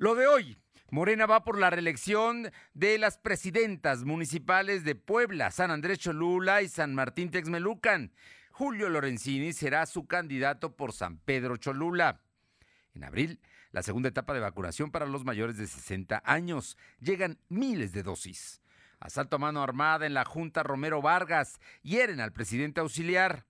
Lo de hoy, Morena va por la reelección de las presidentas municipales de Puebla, San Andrés Cholula y San Martín Texmelucan. Julio Lorenzini será su candidato por San Pedro Cholula. En abril, la segunda etapa de vacunación para los mayores de 60 años. Llegan miles de dosis. Asalto a mano armada en la Junta Romero Vargas. Hieren al presidente auxiliar.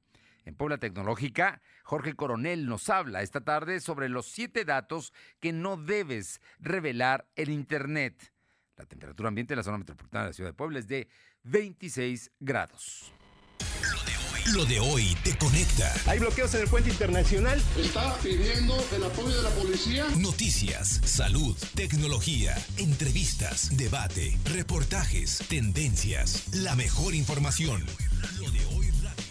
En Puebla Tecnológica, Jorge Coronel nos habla esta tarde sobre los siete datos que no debes revelar en Internet. La temperatura ambiente en la zona metropolitana de la ciudad de Puebla es de 26 grados. Lo de hoy te conecta. Hay bloqueos en el puente internacional. Está pidiendo el apoyo de la policía. Noticias, salud, tecnología, entrevistas, debate, reportajes, tendencias, la mejor información. Lo de hoy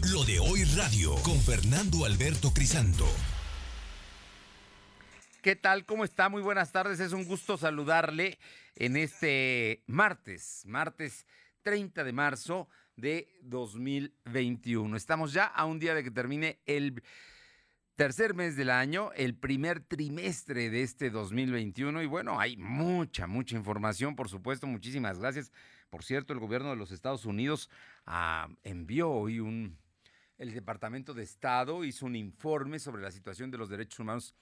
Lo de hoy radio con Fernando Alberto Crisanto. ¿Qué tal? ¿Cómo está? Muy buenas tardes. Es un gusto saludarle en este martes, martes 30 de marzo de 2021. Estamos ya a un día de que termine el tercer mes del año, el primer trimestre de este 2021 y bueno, hay mucha, mucha información, por supuesto, muchísimas gracias. Por cierto, el gobierno de los Estados Unidos ah, envió hoy un, el Departamento de Estado hizo un informe sobre la situación de los derechos humanos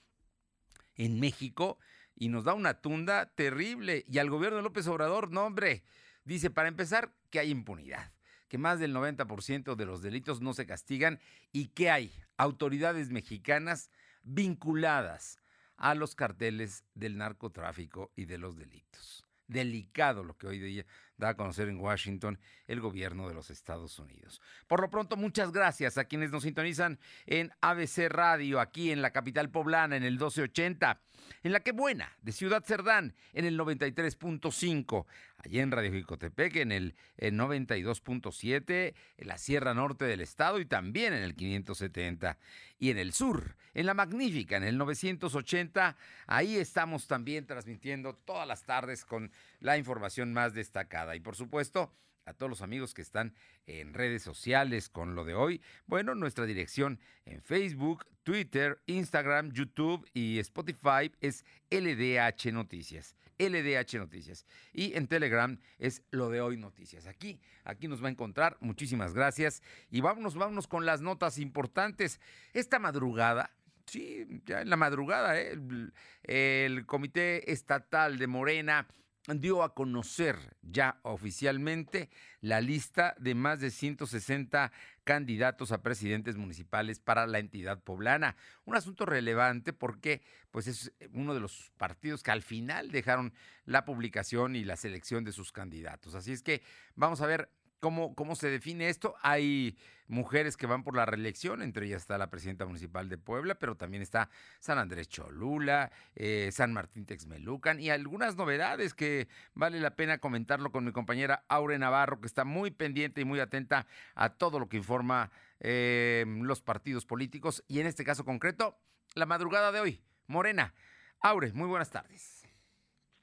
en México y nos da una tunda terrible. Y al gobierno de López Obrador, no hombre, dice, para empezar, que hay impunidad que más del 90% de los delitos no se castigan y que hay autoridades mexicanas vinculadas a los carteles del narcotráfico y de los delitos. Delicado lo que hoy día da a conocer en Washington el gobierno de los Estados Unidos. Por lo pronto, muchas gracias a quienes nos sintonizan en ABC Radio, aquí en la capital poblana, en el 1280, en la que buena, de Ciudad Cerdán, en el 93.5, allí en Radio Jicotepec, en el, 92.7, en la Sierra Norte del Estado y también en el 570. Y en el sur, en la Magnífica, en el 980, ahí estamos también transmitiendo todas las tardes con la información más destacada. Y por supuesto, a todos los amigos que están en redes sociales con lo de hoy. Bueno, nuestra dirección en Facebook, Twitter, Instagram, YouTube y Spotify es LDH Noticias. LDH Noticias. Y en Telegram es lo de hoy Noticias. Aquí, aquí nos va a encontrar. Muchísimas gracias. Y vámonos, vámonos con las notas importantes. Esta madrugada, sí, ya en la madrugada, ¿eh? el, el Comité Estatal de Morena dio a conocer ya oficialmente la lista de más de 160 candidatos a presidentes municipales para la entidad poblana. Un asunto relevante porque pues es uno de los partidos que al final dejaron la publicación y la selección de sus candidatos. Así es que vamos a ver ¿Cómo, ¿Cómo se define esto? Hay mujeres que van por la reelección, entre ellas está la presidenta municipal de Puebla, pero también está San Andrés Cholula, eh, San Martín Texmelucan y algunas novedades que vale la pena comentarlo con mi compañera Aure Navarro, que está muy pendiente y muy atenta a todo lo que informa eh, los partidos políticos y en este caso concreto, la madrugada de hoy. Morena. Aure, muy buenas tardes.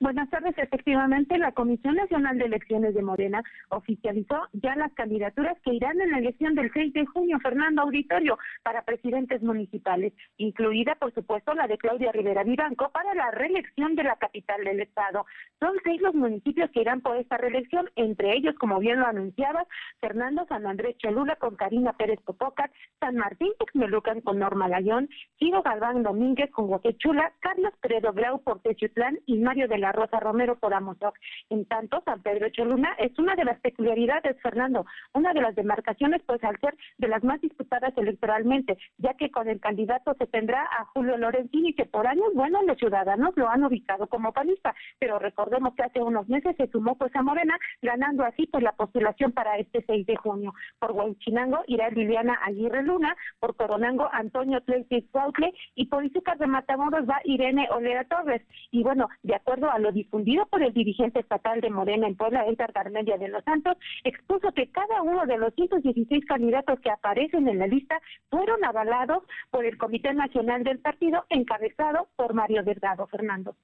Buenas tardes. Efectivamente, la Comisión Nacional de Elecciones de Morena oficializó ya las candidaturas que irán en la elección del 6 de junio, Fernando Auditorio, para presidentes municipales, incluida, por supuesto, la de Claudia Rivera Vivanco para la reelección de la capital del Estado. Son seis los municipios que irán por esta reelección, entre ellos, como bien lo anunciabas, Fernando San Andrés Cholula con Karina Pérez Popocat, San Martín Texmelucan con Norma Layón, Ciro Galván Domínguez con Guaquechula, Carlos Peredo Grau por Techutlán y Mario de la Rosa Romero por Amozoc. En tanto, San Pedro Cholula es una de las peculiaridades, Fernando, una de las demarcaciones, pues al ser de las más disputadas electoralmente, ya que con el candidato se tendrá a Julio Lorenzini, que por años, bueno, los ciudadanos lo han ubicado como panista, pero recordemos que hace unos meses se sumó pues a Morena, ganando así pues la postulación para este 6 de junio. Por Huachinango irá Liliana Aguirre Luna, por Coronango Antonio Tleitis Cuautle y por Izúcar de Matamoros va Irene Olera Torres. Y bueno, de acuerdo a lo difundido por el dirigente estatal de Morena en Puebla, Edgar Garmendia de los Santos, expuso que cada uno de los 116 candidatos que aparecen en la lista fueron avalados por el Comité Nacional del Partido, encabezado por Mario Delgado Fernando.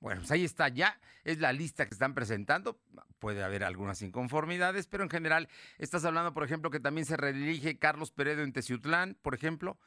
Bueno, pues ahí está ya, es la lista que están presentando. Puede haber algunas inconformidades, pero en general estás hablando, por ejemplo, que también se redirige Carlos Peredo en Teciutlán, por ejemplo,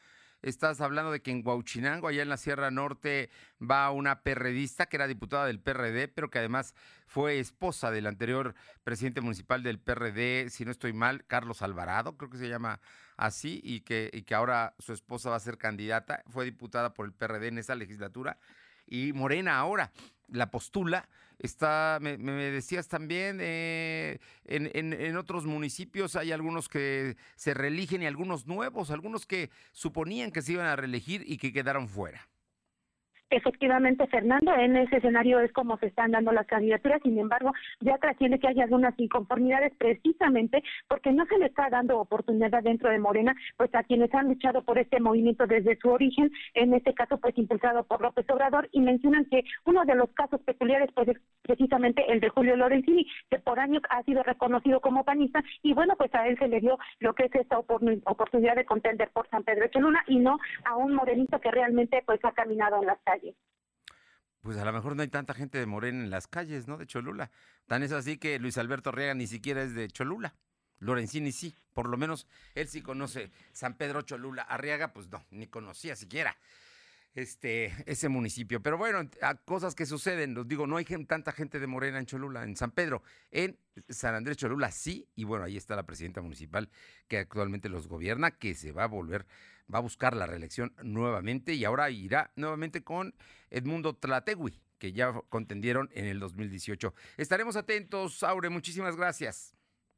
estás hablando de que en Huauchinango, allá en la Sierra Norte, va una perredista que era diputada del PRD, pero que además fue esposa del anterior presidente municipal del PRD, si no estoy mal, Carlos Alvarado, creo que se llama así, y que, y que ahora su esposa va a ser candidata, fue diputada por el PRD en esa legislatura, y Morena ahora la postula. Está, me, decías también, eh, en, en, en, otros municipios hay algunos que se reeligen y algunos nuevos, algunos que suponían que se iban a reelegir y que quedaron fuera. Efectivamente, Fernando, en ese escenario es como se están dando las candidaturas, sin embargo, ya trasciende que hay algunas inconformidades precisamente porque no se le está dando oportunidad dentro de Morena, pues a quienes han luchado por este movimiento desde su origen, en este caso pues impulsado por López Obrador, y mencionan que uno de los casos peculiares pues es precisamente el de Julio Lorenzini, que por años ha sido reconocido como panista, y bueno, pues a él se le dio lo que es esta oportunidad de contender por San Pedro Cholula y no a un morenito que realmente pues ha caminado en las calles. Pues a lo mejor no hay tanta gente de Morena en las calles, ¿no? De Cholula. Tan es así que Luis Alberto Arriaga ni siquiera es de Cholula. Lorenzini sí, por lo menos él sí conoce San Pedro Cholula. Arriaga, pues no, ni conocía siquiera este, ese municipio. Pero bueno, a cosas que suceden, los digo, no hay tanta gente de Morena en Cholula, en San Pedro. En San Andrés Cholula sí, y bueno, ahí está la presidenta municipal que actualmente los gobierna, que se va a volver va a buscar la reelección nuevamente y ahora irá nuevamente con Edmundo Tlategui, que ya contendieron en el 2018. Estaremos atentos, Aure, muchísimas gracias.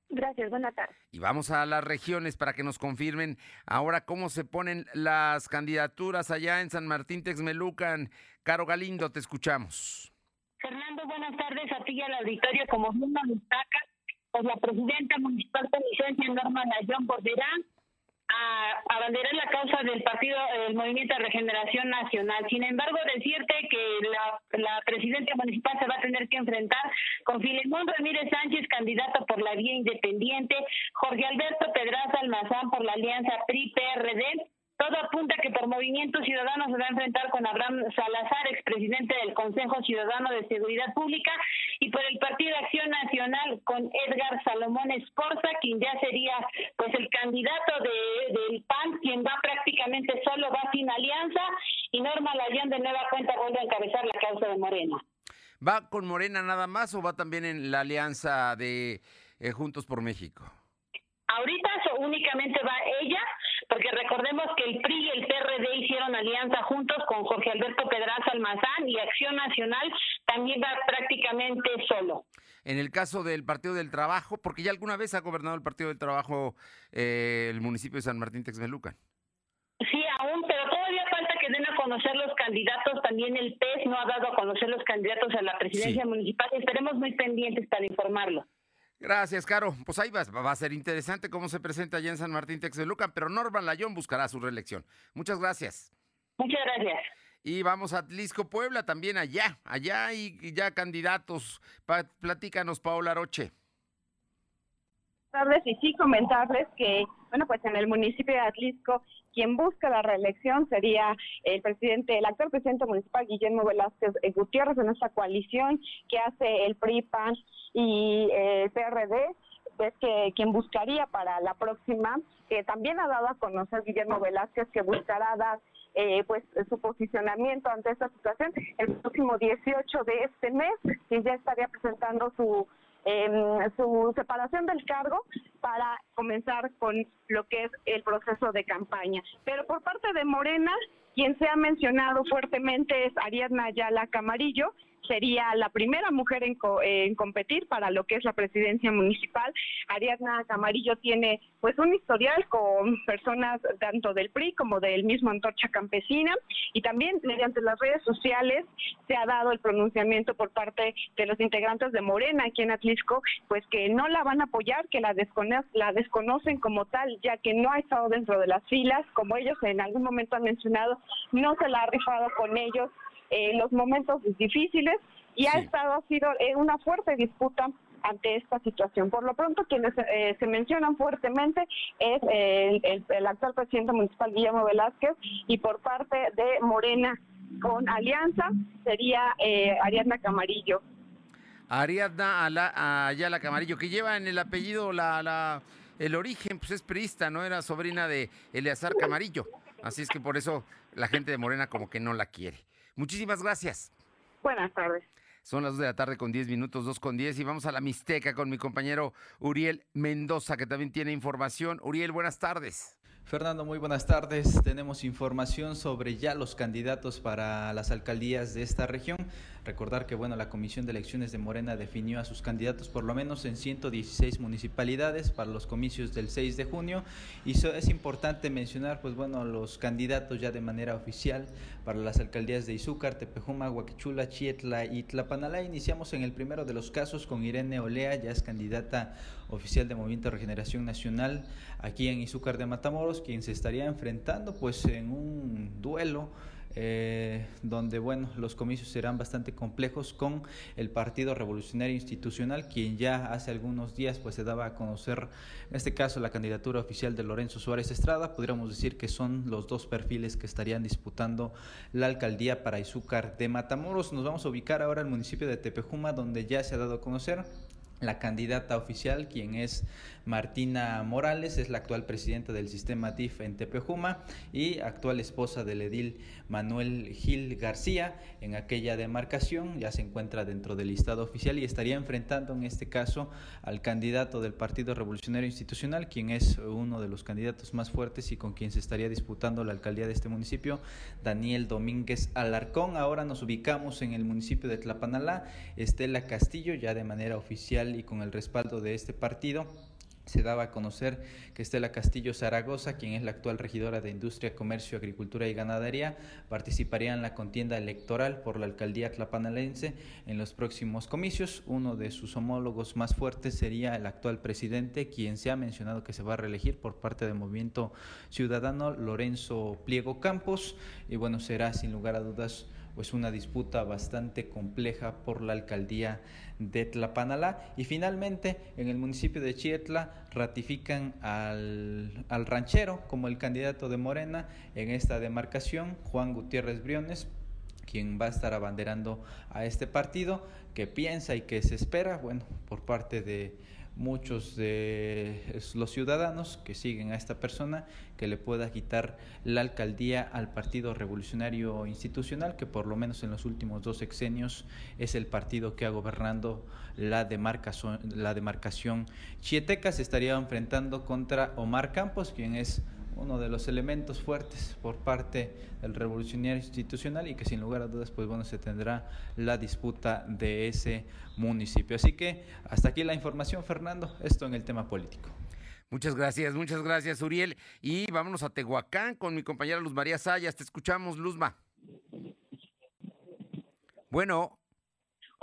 Gracias, buenas tardes. Y vamos a las regiones para que nos confirmen ahora cómo se ponen las candidaturas allá en San Martín Texmelucan. Caro Galindo, te escuchamos. Fernando, buenas tardes a ti y al auditorio. Como bien nos destaca, pues la presidenta municipal de licencia Norma Nayón Borderán a abanderar la causa del partido, el Movimiento de Regeneración Nacional. Sin embargo, decirte que la, la presidenta municipal se va a tener que enfrentar con Filemón Ramírez Sánchez, candidato por la vía independiente, Jorge Alberto Pedraza Almazán por la alianza PRI-PRD, todo apunta que por Movimiento Ciudadano se va a enfrentar con Abraham Salazar, expresidente del Consejo Ciudadano de Seguridad Pública, y por el Partido Acción Nacional con Edgar Salomón Escorza, quien ya sería pues el candidato de, del PAN, quien va prácticamente solo, va sin alianza, y Norma Layón de nueva cuenta vuelve a encabezar la causa de Morena. ¿Va con Morena nada más o va también en la alianza de eh, Juntos por México? Ahorita únicamente va ella, porque recordemos que el PRI y el PRD hicieron alianza juntos con Jorge Alberto Pedraza Almazán y Acción Nacional también va prácticamente solo. En el caso del Partido del Trabajo, porque ya alguna vez ha gobernado el Partido del Trabajo eh, el municipio de San Martín Texmelucan. Sí, aún, pero todavía falta que den a conocer los candidatos. También el PES no ha dado a conocer los candidatos a la presidencia sí. municipal. Estaremos muy pendientes para informarlo. Gracias, Caro. Pues ahí va, va a ser interesante cómo se presenta allá en San Martín Texmelucan, pero Norman Layón buscará su reelección. Muchas gracias. Muchas gracias. Y vamos a Atlisco, Puebla, también allá, allá y, y ya candidatos. Pa, platícanos, Paola Roche. Tardes y sí comentarles que, bueno, pues en el municipio de Atlisco, quien busca la reelección sería el presidente, el actual presidente municipal Guillermo Velázquez Gutiérrez en esta coalición que hace el PRI, PAN y el eh, PRD es que quien buscaría para la próxima, que también ha dado a conocer Guillermo Velázquez que buscará dar eh, pues su posicionamiento ante esta situación el próximo 18 de este mes, que ya estaría presentando su eh, su separación del cargo para comenzar con lo que es el proceso de campaña. Pero por parte de Morena, quien se ha mencionado fuertemente es Ariadna Ayala Camarillo, sería la primera mujer en, co en, competir para lo que es la presidencia municipal. Ariadna Camarillo tiene pues un historial con personas tanto del PRI como del mismo Antorcha Campesina y también mediante las redes sociales se ha dado el pronunciamiento por parte de los integrantes de Morena aquí en Atlisco, pues que no la van a apoyar, que la, descono la desconocen como tal, ya que no ha estado dentro de las filas, como ellos en algún momento han mencionado, no se la ha rifado con ellos eh, los momentos difíciles y ha estado ha sido eh, una fuerte disputa ante esta situación. Por lo pronto, quienes eh, se mencionan fuertemente es el, el, el, actual presidente municipal Guillermo Velázquez y por parte de Morena con Alianza sería eh, Ariadna Camarillo. Ariadna Ayala Camarillo, que lleva en el apellido la, la, el origen, pues es priista, ¿no? Era sobrina de Eleazar Camarillo. Así es que por eso la gente de Morena como que no la quiere. Muchísimas gracias. Buenas tardes. Son las 2 de la tarde con 10 minutos, 2 con 10 y vamos a la Mixteca con mi compañero Uriel Mendoza que también tiene información. Uriel, buenas tardes. Fernando, muy buenas tardes. Tenemos información sobre ya los candidatos para las alcaldías de esta región. Recordar que bueno, la Comisión de Elecciones de Morena definió a sus candidatos por lo menos en 116 municipalidades para los comicios del 6 de junio y es importante mencionar pues bueno, los candidatos ya de manera oficial para las alcaldías de Izúcar, Tepejuma, Huaquichula, Chietla y Tlapanalá. Iniciamos en el primero de los casos con Irene Olea, ya es candidata oficial de Movimiento de Regeneración Nacional aquí en Izúcar de Matamoros, quien se estaría enfrentando pues en un duelo eh, donde bueno, los comicios serán bastante complejos con el Partido Revolucionario Institucional, quien ya hace algunos días pues se daba a conocer, en este caso la candidatura oficial de Lorenzo Suárez Estrada, podríamos decir que son los dos perfiles que estarían disputando la alcaldía para Izúcar de Matamoros. Nos vamos a ubicar ahora al municipio de Tepejuma, donde ya se ha dado a conocer la candidata oficial, quien es Martina Morales, es la actual presidenta del sistema DIF en Tepejuma y actual esposa del edil Manuel Gil García. En aquella demarcación ya se encuentra dentro del listado oficial y estaría enfrentando en este caso al candidato del Partido Revolucionario Institucional, quien es uno de los candidatos más fuertes y con quien se estaría disputando la alcaldía de este municipio, Daniel Domínguez Alarcón. Ahora nos ubicamos en el municipio de Tlapanalá, Estela Castillo, ya de manera oficial y con el respaldo de este partido se daba a conocer que Estela Castillo Zaragoza, quien es la actual regidora de Industria, Comercio, Agricultura y Ganadería, participaría en la contienda electoral por la alcaldía tlapanalense en los próximos comicios. Uno de sus homólogos más fuertes sería el actual presidente, quien se ha mencionado que se va a reelegir por parte del Movimiento Ciudadano, Lorenzo Pliego Campos. Y bueno, será sin lugar a dudas pues una disputa bastante compleja por la alcaldía de Tlapanalá. Y finalmente, en el municipio de Chietla, ratifican al, al ranchero como el candidato de Morena en esta demarcación, Juan Gutiérrez Briones, quien va a estar abanderando a este partido, que piensa y que se espera, bueno, por parte de muchos de los ciudadanos que siguen a esta persona que le pueda quitar la alcaldía al Partido Revolucionario Institucional, que por lo menos en los últimos dos sexenios es el partido que ha gobernando la demarcación, la demarcación chieteca. Se estaría enfrentando contra Omar Campos, quien es uno de los elementos fuertes por parte del revolucionario institucional y que sin lugar a dudas pues bueno se tendrá la disputa de ese municipio. Así que hasta aquí la información Fernando, esto en el tema político. Muchas gracias, muchas gracias Uriel y vámonos a Tehuacán con mi compañera Luz María Sayas, te escuchamos Luzma. Bueno,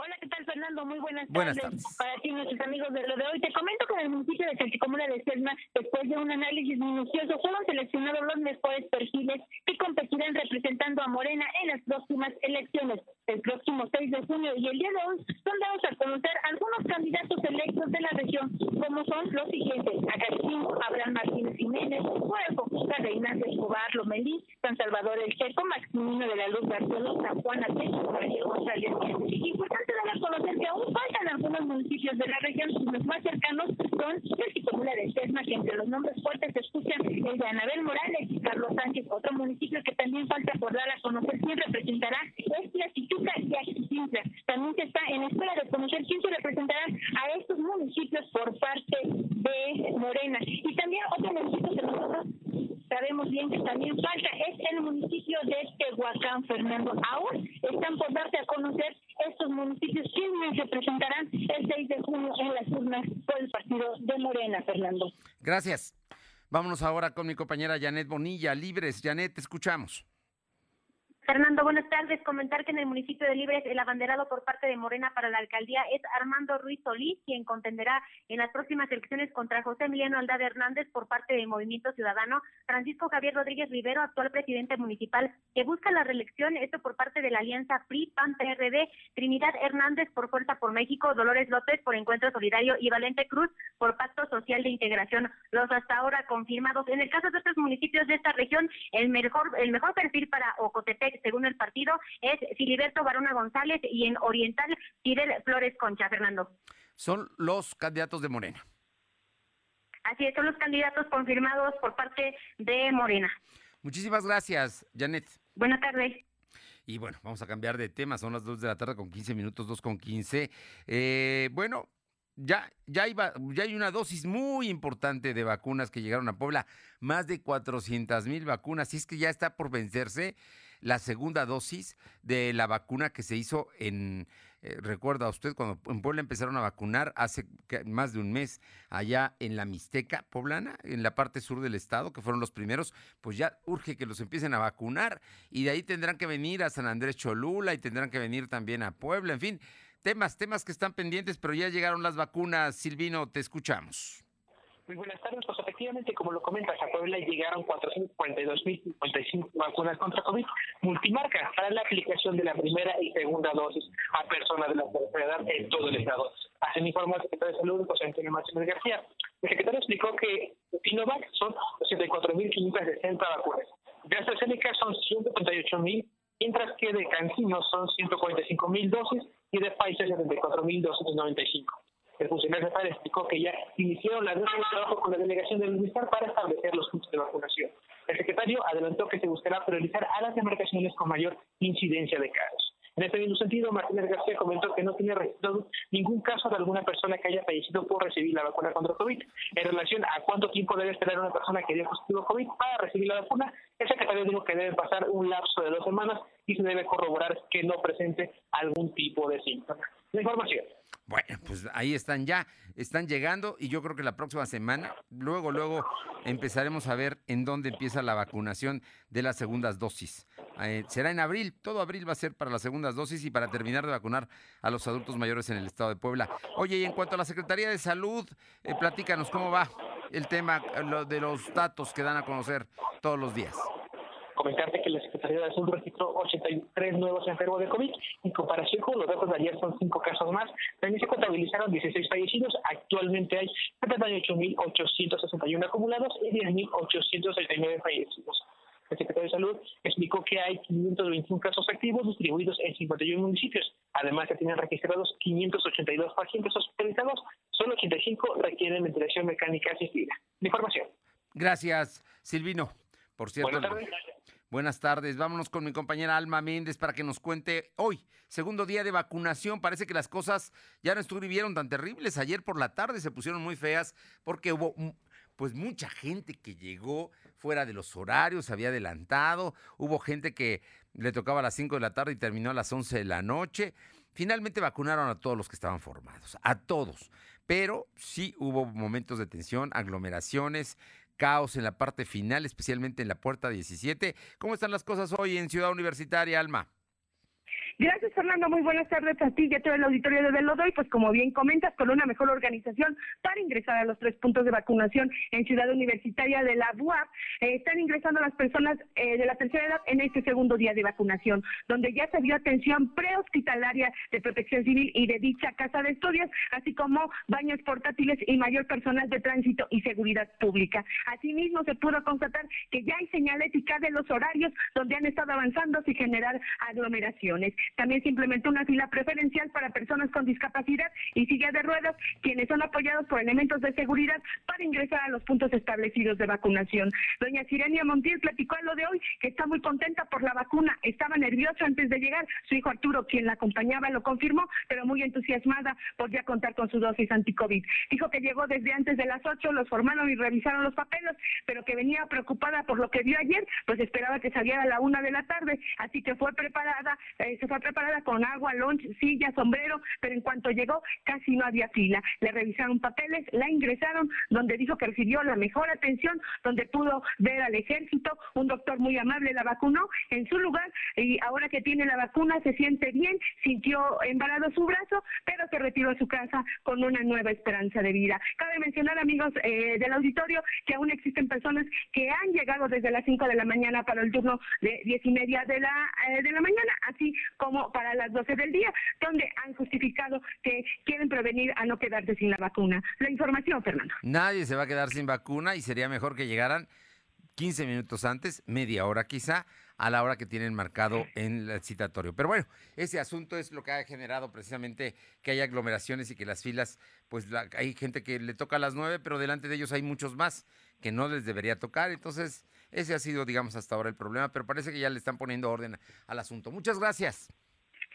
Hola, ¿qué tal, Fernando? Muy buenas tardes. Buenas tardes. Para ti, nuestros amigos de lo de hoy. Te comento que en el municipio de Salchicomula de Selma, después de un análisis minucioso, fueron seleccionados los mejores perfiles que competirán representando a Morena en las próximas elecciones. El próximo 6 de junio y el día de hoy son dados a conocer algunos candidatos electos de la región, como son los siguientes: Acacín, Abraham Martínez Jiménez, Fuego, Reina Escobar, Lomelí, San Salvador El Checo, Maximino de la Luz García, San Juan Atecho, María González. Importante dar a conocer que aún faltan algunos municipios de la región, los más cercanos son Salchicomula de Sesma, que entre los nombres fuertes se escuchan el de Anabel Morales y Carlos Sánchez, otro municipio que también falta por dar a conocer quién representará es Chichuca y Axicintla. También se está en espera de conocer quién se representará a estos municipios por parte de Morena. Y también otro municipio que nosotros sabemos bien que también falta es el municipio de Tehuacán, Fernando. Aún están por darse a conocer estos municipios quiénes se presentarán el 6 de junio en las urnas por el partido de Morena, Fernando. gracias. Vámonos ahora con mi compañera Janet Bonilla, Libres. Janet, te escuchamos. Fernando, buenas tardes. Comentar que en el municipio de Libres el abanderado por parte de Morena para la alcaldía es Armando Ruiz Solís, quien contenderá en las próximas elecciones contra José Emiliano Aldade Hernández por parte del Movimiento Ciudadano, Francisco Javier Rodríguez Rivero, actual presidente municipal, que busca la reelección, esto por parte de la alianza PRI, PAN, PRD, Trinidad Hernández por Fuerza por México, Dolores López por Encuentro Solidario y Valente Cruz por Pacto Social de Integración. Los hasta ahora confirmados. En el caso de otros municipios de esta región, el mejor, el mejor perfil para Ocotepec según el partido, es Filiberto Barona González y en Oriental, Fidel Flores Concha, Fernando. Son los candidatos de Morena. Así es, son los candidatos confirmados por parte de Morena. Muchísimas gracias, Janet. Buenas tardes. Y bueno, vamos a cambiar de tema. Son las 2 de la tarde con 15 minutos, 2 con 15. Eh, bueno, ya, ya, iba, ya hay una dosis muy importante de vacunas que llegaron a Puebla. Más de 400 mil vacunas. Y es que ya está por vencerse la segunda dosis de la vacuna que se hizo en, eh, recuerda usted, cuando en Puebla empezaron a vacunar hace más de un mes, allá en la Mixteca poblana, en la parte sur del estado, que fueron los primeros, pues ya urge que los empiecen a vacunar y de ahí tendrán que venir a San Andrés Cholula y tendrán que venir también a Puebla, en fin, temas, temas que están pendientes, pero ya llegaron las vacunas. Silvino, te escuchamos. Muy buenas tardes. Pues efectivamente, como lo comentas, a Puebla llegaron 442.055 vacunas contra COVID multimarca para la aplicación de la primera y segunda dosis a personas de la tercera edad en todo el estado. Así me informó el secretario de Salud, José Antonio Martínez García. El secretario explicó que Sinovac son 84.560 vacunas. De AstraZeneca son 138.000, mientras que de CanSino son 145.000 dosis y de Pfizer 74.295. El funcionario estatal explicó que ya iniciaron la de trabajo con la delegación del Ministerio para establecer los puntos de vacunación. El secretario adelantó que se buscará priorizar a las demarcaciones con mayor incidencia de casos. En este mismo sentido, Martínez García comentó que no tiene registrado ningún caso de alguna persona que haya fallecido por recibir la vacuna contra COVID. En relación a cuánto tiempo debe esperar una persona que dio positivo COVID para recibir la vacuna, el secretario dijo que debe pasar un lapso de dos semanas y se debe corroborar que no presente algún tipo de síntoma. La información. Bueno, pues ahí están ya, están llegando y yo creo que la próxima semana, luego, luego empezaremos a ver en dónde empieza la vacunación de las segundas dosis. Eh, será en abril, todo abril va a ser para las segundas dosis y para terminar de vacunar a los adultos mayores en el estado de Puebla. Oye, y en cuanto a la Secretaría de Salud, eh, platícanos cómo va el tema lo de los datos que dan a conocer todos los días comentarte que la Secretaría de Salud registró 83 nuevos enfermos de COVID. En comparación con los datos de ayer, son 5 casos más. También se contabilizaron 16 fallecidos. Actualmente hay 78.861 acumulados y 10.869 fallecidos. El secretario de Salud explicó que hay 521 casos activos distribuidos en 51 municipios. Además, se tienen registrados 582 pacientes hospitalizados, solo 85 requieren ventilación mecánica asistida. información. Gracias, Silvino. Por cierto, buenas tardes. Vámonos con mi compañera Alma Méndez para que nos cuente hoy, segundo día de vacunación. Parece que las cosas ya no estuvieron tan terribles. Ayer por la tarde se pusieron muy feas porque hubo pues mucha gente que llegó fuera de los horarios, había adelantado, hubo gente que le tocaba a las 5 de la tarde y terminó a las 11 de la noche. Finalmente vacunaron a todos los que estaban formados, a todos, pero sí hubo momentos de tensión, aglomeraciones, caos en la parte final, especialmente en la puerta 17. ¿Cómo están las cosas hoy en Ciudad Universitaria, Alma? Gracias, Fernando. Muy buenas tardes a ti y a todo el auditorio de Velodoy. Pues como bien comentas, con una mejor organización para ingresar a los tres puntos de vacunación en Ciudad Universitaria de la UAP, eh, están ingresando las personas eh, de la tercera edad en este segundo día de vacunación, donde ya se dio atención prehospitalaria de protección civil y de dicha casa de estudios, así como baños portátiles y mayor personal de tránsito y seguridad pública. Asimismo, se pudo constatar que ya hay señalética de los horarios donde han estado avanzando sin generar aglomeraciones. También se implementó una fila preferencial para personas con discapacidad y silla de ruedas, quienes son apoyados por elementos de seguridad para ingresar a los puntos establecidos de vacunación. Doña Sirenia Montiel platicó a lo de hoy que está muy contenta por la vacuna, estaba nerviosa antes de llegar, su hijo Arturo, quien la acompañaba, lo confirmó, pero muy entusiasmada por ya contar con su dosis anti-COVID. Dijo que llegó desde antes de las 8, los formaron y revisaron los papeles, pero que venía preocupada por lo que vio ayer, pues esperaba que saliera a la una de la tarde, así que fue preparada, eh, se preparada con agua, lunch, silla, sombrero, pero en cuanto llegó casi no había fila. Le revisaron papeles, la ingresaron, donde dijo que recibió la mejor atención, donde pudo ver al ejército, un doctor muy amable la vacunó en su lugar y ahora que tiene la vacuna se siente bien, sintió embalado su brazo, pero se retiró a su casa con una nueva esperanza de vida. Cabe mencionar, amigos eh, del auditorio, que aún existen personas que han llegado desde las 5 de la mañana para el turno de 10 y media de la, eh, de la mañana, así como para las 12 del día, donde han justificado que quieren prevenir a no quedarse sin la vacuna. La información, Fernando. Nadie se va a quedar sin vacuna y sería mejor que llegaran 15 minutos antes, media hora quizá, a la hora que tienen marcado en el citatorio. Pero bueno, ese asunto es lo que ha generado precisamente que haya aglomeraciones y que las filas, pues hay gente que le toca a las 9, pero delante de ellos hay muchos más que no les debería tocar. Entonces, Ese ha sido, digamos, hasta ahora el problema, pero parece que ya le están poniendo orden al asunto. Muchas gracias.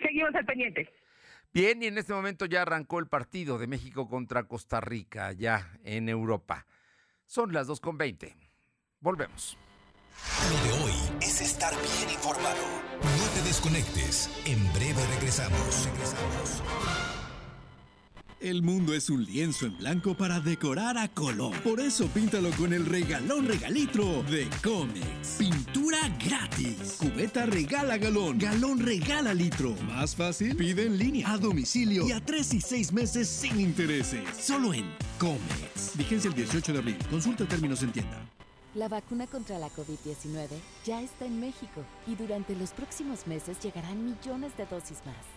Seguimos al pendiente. Bien, y en este momento ya arrancó el partido de México contra Costa Rica, ya en Europa. Son las 2.20. Volvemos. Lo de hoy es estar bien informado. No te desconectes. En breve regresamos. Regresamos. El mundo es un lienzo en blanco para decorar a color. Por eso píntalo con el regalón regalitro de Comex. Pintura gratis. Cubeta regala galón. Galón regala litro. Más fácil, pide en línea, a domicilio y a tres y seis meses sin intereses. Solo en Comex. Vigencia el 18 de abril. Consulta términos en tienda. La vacuna contra la COVID-19 ya está en México y durante los próximos meses llegarán millones de dosis más.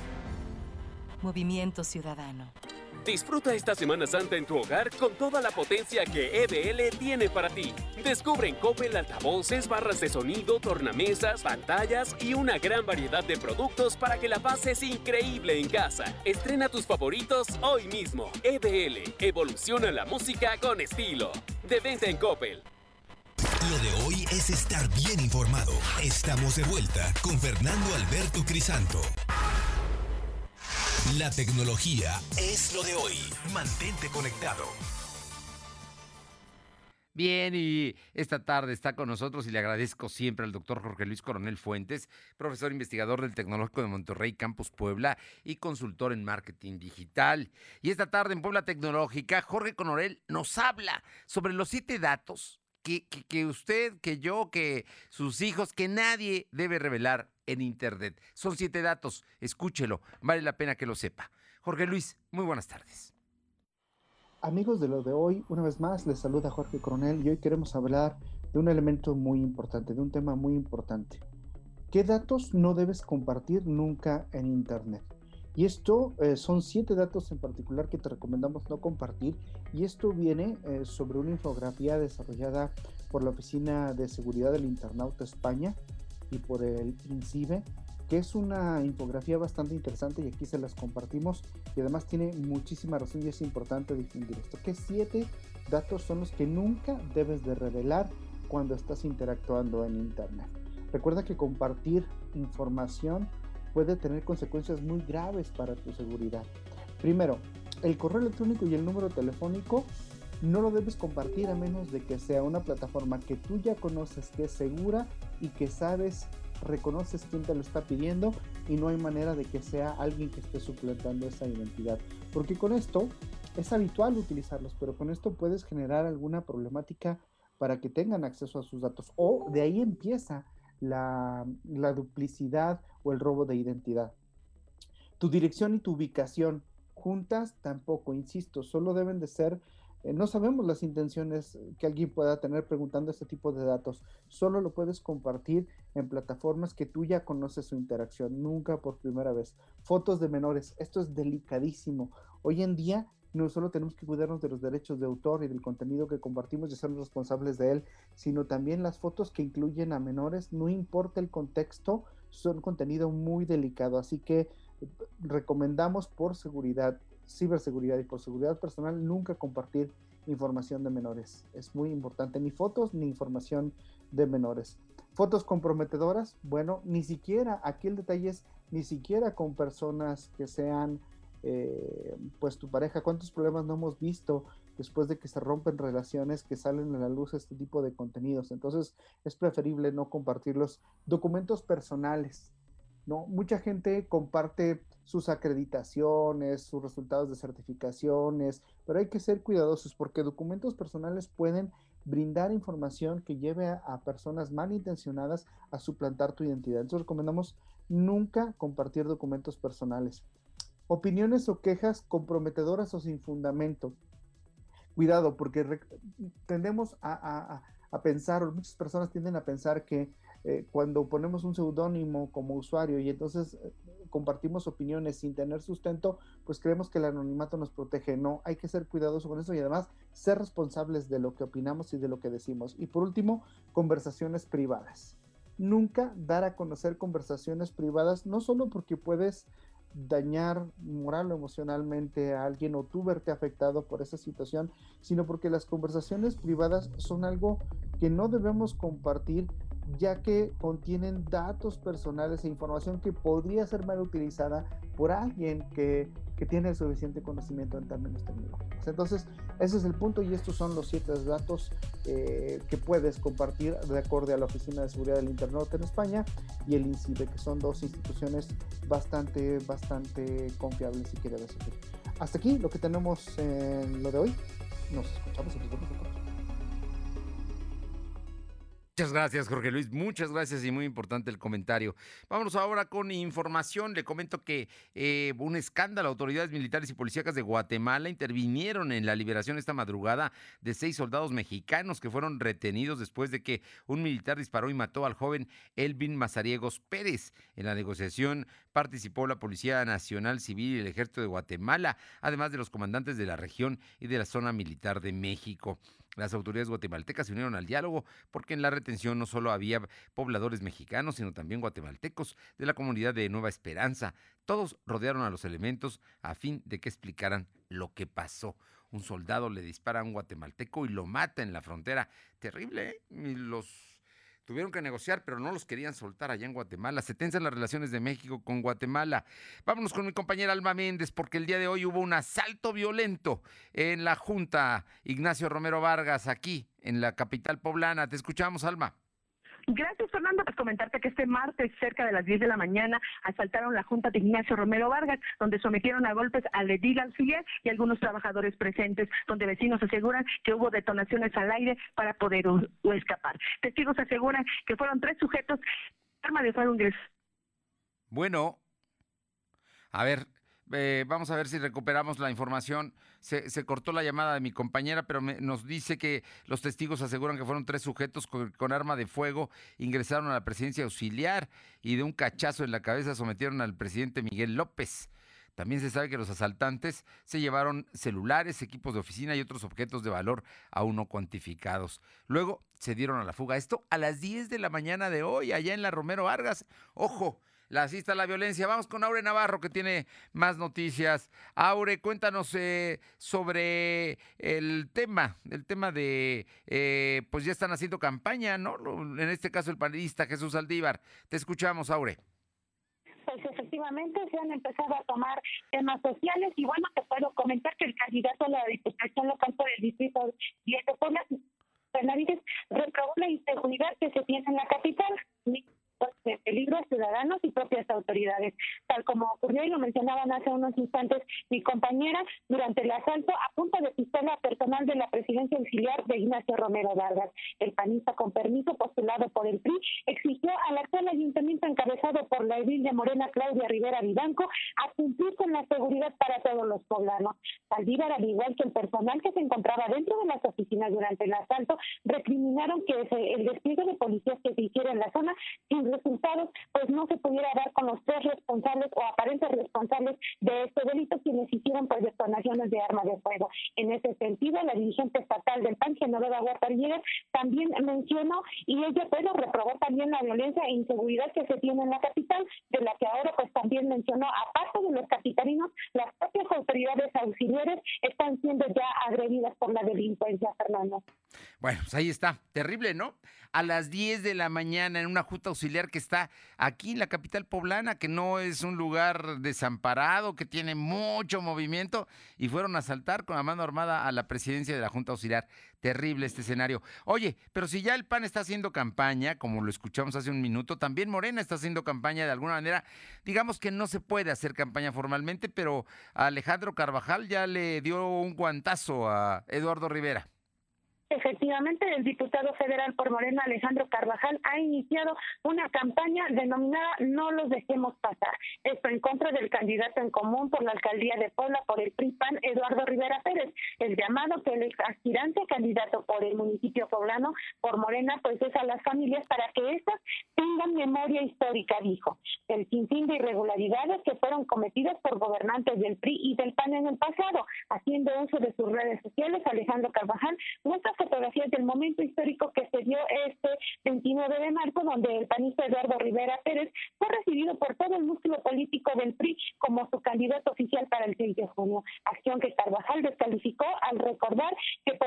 Movimiento Ciudadano. Disfruta esta Semana Santa en tu hogar con toda la potencia que EBL tiene para ti. Descubre en Coppel altavoces, barras de sonido, tornamesas, pantallas y una gran variedad de productos para que la pases increíble en casa. Estrena tus favoritos hoy mismo. EBL, evoluciona la música con estilo. De venta en Coppel. Lo de hoy es estar bien informado. Estamos de vuelta con Fernando Alberto Crisanto. La tecnología es lo de hoy. Mantente conectado. Bien, y esta tarde está con nosotros y le agradezco siempre al doctor Jorge Luis Coronel Fuentes, profesor investigador del Tecnológico de Monterrey, Campus Puebla y consultor en marketing digital. Y esta tarde en Puebla Tecnológica, Jorge Coronel nos habla sobre los siete datos que, que, que usted, que yo, que sus hijos, que nadie debe revelar en Internet. Son siete datos, escúchelo, vale la pena que lo sepa. Jorge Luis, muy buenas tardes. Amigos de lo de hoy, una vez más les saluda Jorge Coronel y hoy queremos hablar de un elemento muy importante, de un tema muy importante. ¿Qué datos no debes compartir nunca en Internet? Y esto eh, son siete datos en particular que te recomendamos no compartir. Y esto viene eh, sobre una infografía desarrollada por la Oficina de Seguridad del Internauta España y por el INCIBE, que es una infografía bastante interesante y aquí se las compartimos y además tiene muchísima razón y es importante difundir esto. ¿Qué siete datos son los que nunca debes de revelar cuando estás interactuando en Internet? Recuerda que compartir información puede tener consecuencias muy graves para tu seguridad. Primero, el correo electrónico y el número telefónico no lo debes compartir a menos de que sea una plataforma que tú ya conoces, que es segura y que sabes, reconoces quién te lo está pidiendo y no hay manera de que sea alguien que esté suplantando esa identidad. Porque con esto es habitual utilizarlos, pero con esto puedes generar alguna problemática para que tengan acceso a sus datos. O de ahí empieza la, la duplicidad o el robo de identidad. Tu dirección y tu ubicación juntas tampoco, insisto, solo deben de ser eh, no sabemos las intenciones que alguien pueda tener preguntando este tipo de datos. Solo lo puedes compartir en plataformas que tú ya conoces su interacción, nunca por primera vez. Fotos de menores, esto es delicadísimo. Hoy en día no solo tenemos que cuidarnos de los derechos de autor y del contenido que compartimos y ser responsables de él, sino también las fotos que incluyen a menores, no importa el contexto, son contenido muy delicado. Así que eh, recomendamos por seguridad ciberseguridad y por seguridad personal nunca compartir información de menores. Es muy importante, ni fotos ni información de menores. Fotos comprometedoras, bueno, ni siquiera, aquí el detalle es, ni siquiera con personas que sean, eh, pues tu pareja, ¿cuántos problemas no hemos visto después de que se rompen relaciones que salen a la luz este tipo de contenidos? Entonces es preferible no compartir los documentos personales ¿no? Mucha gente comparte sus acreditaciones, sus resultados de certificaciones, pero hay que ser cuidadosos porque documentos personales pueden brindar información que lleve a, personas malintencionadas a suplantar tu identidad. Entonces recomendamos nunca compartir documentos personales. Opiniones o quejas comprometedoras o sin fundamento. Cuidado, porque tendemos a, pensar, o muchas personas tienden a pensar que eh, cuando ponemos un seudónimo como usuario y entonces eh, compartimos opiniones sin tener sustento, pues creemos que el anonimato nos protege. No, hay que ser cuidadosos con eso y además ser responsables de lo que opinamos y de lo que decimos. Y por último, conversaciones privadas. Nunca dar a conocer conversaciones privadas, no solo porque puedes dañar moral o emocionalmente a alguien o tú verte afectado por esa situación, sino porque las conversaciones privadas son algo que no debemos compartir ya que contienen datos personales e información que podría ser mal utilizada por alguien que, tiene el suficiente conocimiento en términos tecnológicos. Entonces, ese es el punto y estos son los siete datos eh, que puedes compartir de acuerdo a la Oficina de Seguridad del Internet en España y el INCIBE, que son dos instituciones bastante, bastante confiables y que debes. Hasta aquí lo que tenemos en lo de hoy. Nos escuchamos en los próximos Muchas gracias, Jorge Luis. Muchas gracias y muy importante el comentario. Vámonos ahora con información. Le comento que eh, un escándalo. Autoridades militares y policíacas de Guatemala intervinieron en la liberación esta madrugada de seis soldados mexicanos que fueron retenidos después de que un militar disparó y mató al joven Elvin Mazariegos Pérez. En la negociación participó la Policía Nacional Civil y el Ejército de Guatemala, además de los comandantes de la región y de la zona militar de México. Las autoridades guatemaltecas se unieron al diálogo porque en la retención no solo había pobladores mexicanos, sino también guatemaltecos de la comunidad de Nueva Esperanza. Todos rodearon a los elementos a fin de que explicaran lo que pasó. Un soldado le dispara a un guatemalteco y lo mata en la frontera. Terrible, ¿eh? los Tuvieron que negociar, pero no los querían soltar allá en Guatemala. Se tensan las relaciones de México con Guatemala. Vámonos con mi compañera Alma Méndez, porque el día de hoy hubo un asalto violento en la Junta Ignacio Romero Vargas, aquí en la capital poblana. Te escuchamos, Alma. Gracias, Fernando. Pues comentarte que este martes, cerca de las 10 de la mañana, asaltaron la Junta de Ignacio Romero Vargas, donde sometieron a golpes a Ledil Alfier y algunos trabajadores presentes, donde vecinos aseguran que hubo detonaciones al aire para poder escapar. Testigos aseguran que fueron tres sujetos, arma de fuego ingresó. Bueno, a ver, eh, vamos a ver si recuperamos la información. Se, cortó la llamada de mi compañera, pero nos dice que los testigos aseguran que fueron tres sujetos con, arma de fuego, ingresaron a la presidencia auxiliar y de un cachazo en la cabeza sometieron al presidente Miguel López. También se sabe que los asaltantes se llevaron celulares, equipos de oficina y otros objetos de valor aún no cuantificados. Luego se dieron a la fuga. Esto a las 10 de la mañana de hoy, allá en la Romero Vargas. Ojo, la asista a la violencia. Vamos con Aure Navarro, que tiene más noticias. Aure, cuéntanos eh, sobre el tema, el tema de, eh, pues ya están haciendo campaña, ¿no? En este caso el panelista Jesús Aldívar. Te escuchamos, Aure pues efectivamente se han empezado a tomar temas sociales y bueno, te puedo comentar que el candidato a la diputación local por el distrito 10 de Puebla, Fernández, reprobó la inseguridad que se tiene en la capital de peligro a ciudadanos y propias autoridades, tal como ocurrió y lo mencionaban hace unos instantes mi compañera durante el asalto a punta de pistola personal de la presidencia auxiliar de Ignacio Romero Vargas. El panista con permiso postulado por el PRI exigió al actual ayuntamiento encabezado por la edil de Morena Claudia Rivera Vivanco a cumplir con la seguridad para todos los poblanos. Saldívar, al igual que el personal que se encontraba dentro de las oficinas durante el asalto, recriminaron que el despliegue de policías que se hiciera en la zona sin resultados, pues no se pudiera dar con los tres responsables o aparentes responsables de este delito quienes hicieron pues detonaciones de armas de fuego. En ese sentido, la dirigente estatal del PAN, Genoveva Huerta también mencionó y ella pues reprobó también la violencia e inseguridad que se tiene en la capital, de la que ahora pues también mencionó, aparte de los capitalinos, las propias autoridades auxiliares están siendo ya agredidas por la delincuencia, Fernando. Bueno, pues ahí está. Terrible, ¿no? A las 10 de la mañana en una junta auxiliar que está aquí en la capital poblana, que no es un lugar desamparado, que tiene mucho movimiento, y fueron a asaltar con la mano armada a la presidencia de la junta auxiliar. Terrible este escenario. Oye, pero si ya el PAN está haciendo campaña, como lo escuchamos hace un minuto, también Morena está haciendo campaña de alguna manera. Digamos que no se puede hacer campaña formalmente, pero Alejandro Carvajal ya le dio un guantazo a Eduardo Rivera. Efectivamente, el diputado federal por Morena, Alejandro Carvajal, ha iniciado una campaña denominada No los dejemos pasar. Esto en contra del candidato en común por la alcaldía de Puebla por el PRI-PAN, Eduardo Rivera Pérez. El llamado que el aspirante candidato por el municipio poblano por Morena, pues es a las familias para que éstas tengan memoria histórica, dijo. El sinfín de irregularidades que fueron cometidas por gobernantes del PRI y del PAN en el pasado. Haciendo uso de sus redes sociales, Alejandro Carvajal muestra fotografías del momento histórico que se dio este 29 de marzo, donde el panista Eduardo Rivera Pérez fue recibido por todo el músculo político del PRI como su candidato oficial para el 6 de junio. Acción que Carvajal descalificó al recordar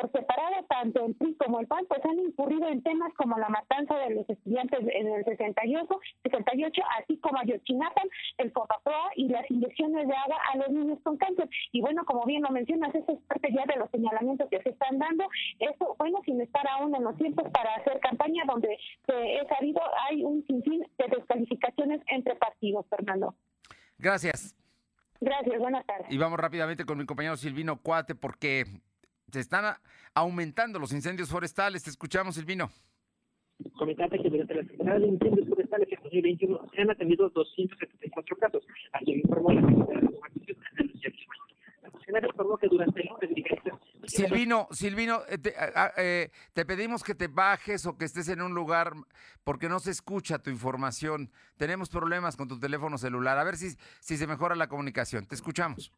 por separado tanto el PRI como el PAN pues han incurrido en temas como la matanza de los estudiantes en el 68, 68 así como Ayotzinapa, el Copaproa y las inyecciones de agua a los niños con cáncer. Y bueno, como bien lo mencionas, eso es parte ya de los señalamientos que se están dando. Eso bueno, sin estar aún en los tiempos para hacer campaña, donde eh, he sabido hay un sinfín de descalificaciones entre partidos, Fernando. Gracias. Gracias, buenas tardes. Y vamos rápidamente con mi compañero Silvino Cuate, porque se están aumentando los incendios forestales. Te escuchamos, Silvino. Comentarte que durante la temporada de incendios forestales en 2021 se han atendido 274 casos. Ayer informó la Secretaría de La funcionaria informó que durante el lunes Silvino, Silvino, eh, te, eh, te, pedimos que te bajes o que estés en un lugar porque no se escucha tu información. Tenemos problemas con tu teléfono celular. A ver si, si se mejora la comunicación. Te escuchamos.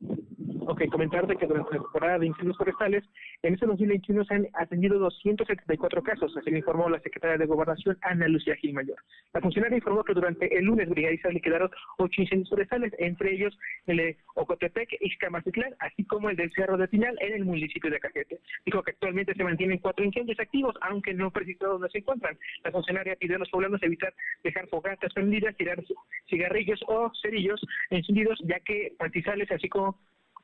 Ok, comentarte que durante la temporada de incendios forestales, en este 2021 se han atendido 274 casos, así lo informó la secretaria de Gobernación, Ana Lucía Gil Mayor. La funcionaria informó que durante el lunes brigadistas liquidaron ocho incendios forestales, entre ellos el de Ocotepec, Ixcamacitlán, así como el del Cerro de Tinal en el municipio de Cajete. Dijo que actualmente se mantienen cuatro incendios activos, aunque no precisó dónde se encuentran. La funcionaria pidió a los poblanos evitar dejar fogatas prendidas, tirar cigarrillos o cerillos encendidos, ya que pantizales, así como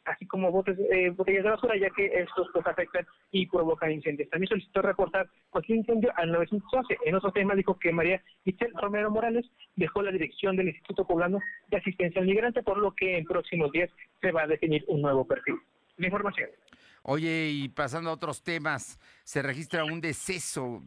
así como eh, botellas de basura, ya que estos pues afectan y provocan incendios. También solicitó reportar cualquier incendio al 911. En otro tema dijo que María Michelle Romero Morales dejó la dirección del Instituto Poblano de Asistencia al Migrante, por lo que en próximos días se va a definir un nuevo perfil. La información. Oye, y pasando a otros temas, se registra un deceso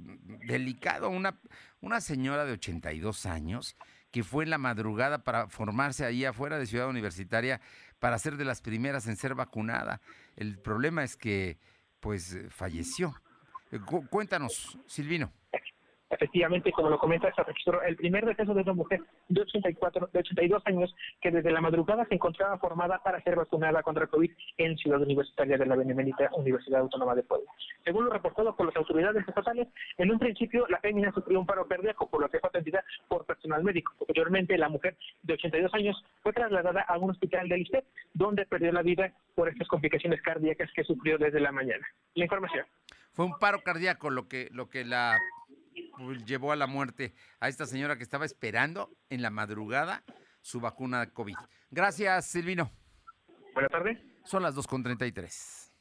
delicado. Una, una señora de 82 años que fue en la madrugada para formarse ahí afuera de Ciudad Universitaria para ser de las primeras en ser vacunada. El problema es que, pues, falleció. Eh, cuéntanos, Silvino. Efectivamente, como lo comenta, se registró el primer deceso de una mujer de 84, de 82 años que desde la madrugada se encontraba formada para ser vacunada contra COVID en Ciudad Universitaria de la Benemérita Universidad Autónoma de Puebla. Según lo reportado por las autoridades estatales, en un principio la fémina sufrió un paro cardíaco, por lo que fue atendida por personal médico. Posteriormente, la mujer de 82 años fue trasladada a un hospital de ISTEP, donde perdió la vida por estas complicaciones cardíacas que sufrió desde la mañana. La información. Fue un paro cardíaco lo que, lo que la llevó a la muerte a esta señora que estaba esperando en la madrugada su vacuna de COVID. Gracias, Silvino. Buenas tardes. Son las 2.33.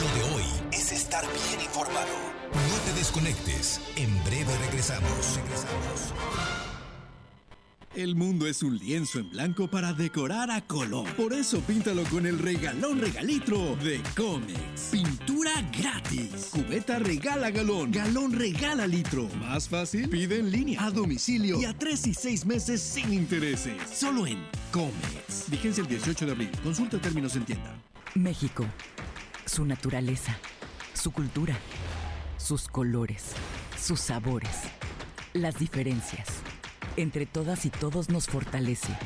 Lo de hoy es estar bien informado. No te desconectes. En breve regresamos. Regresamos. El mundo es un lienzo en blanco para decorar a color. Por eso píntalo con el regalón regalitro de Comex. Pintura gratis. Cubeta regala galón. Galón regala litro. Más fácil. Pide en línea, a domicilio y a tres y seis meses sin intereses. Solo en Comex. Vigencia el 18 de abril. Consulta términos en tienda. México. Su naturaleza. Su cultura. Sus colores. Sus sabores. Las diferencias entre todas y todos nos fortalece.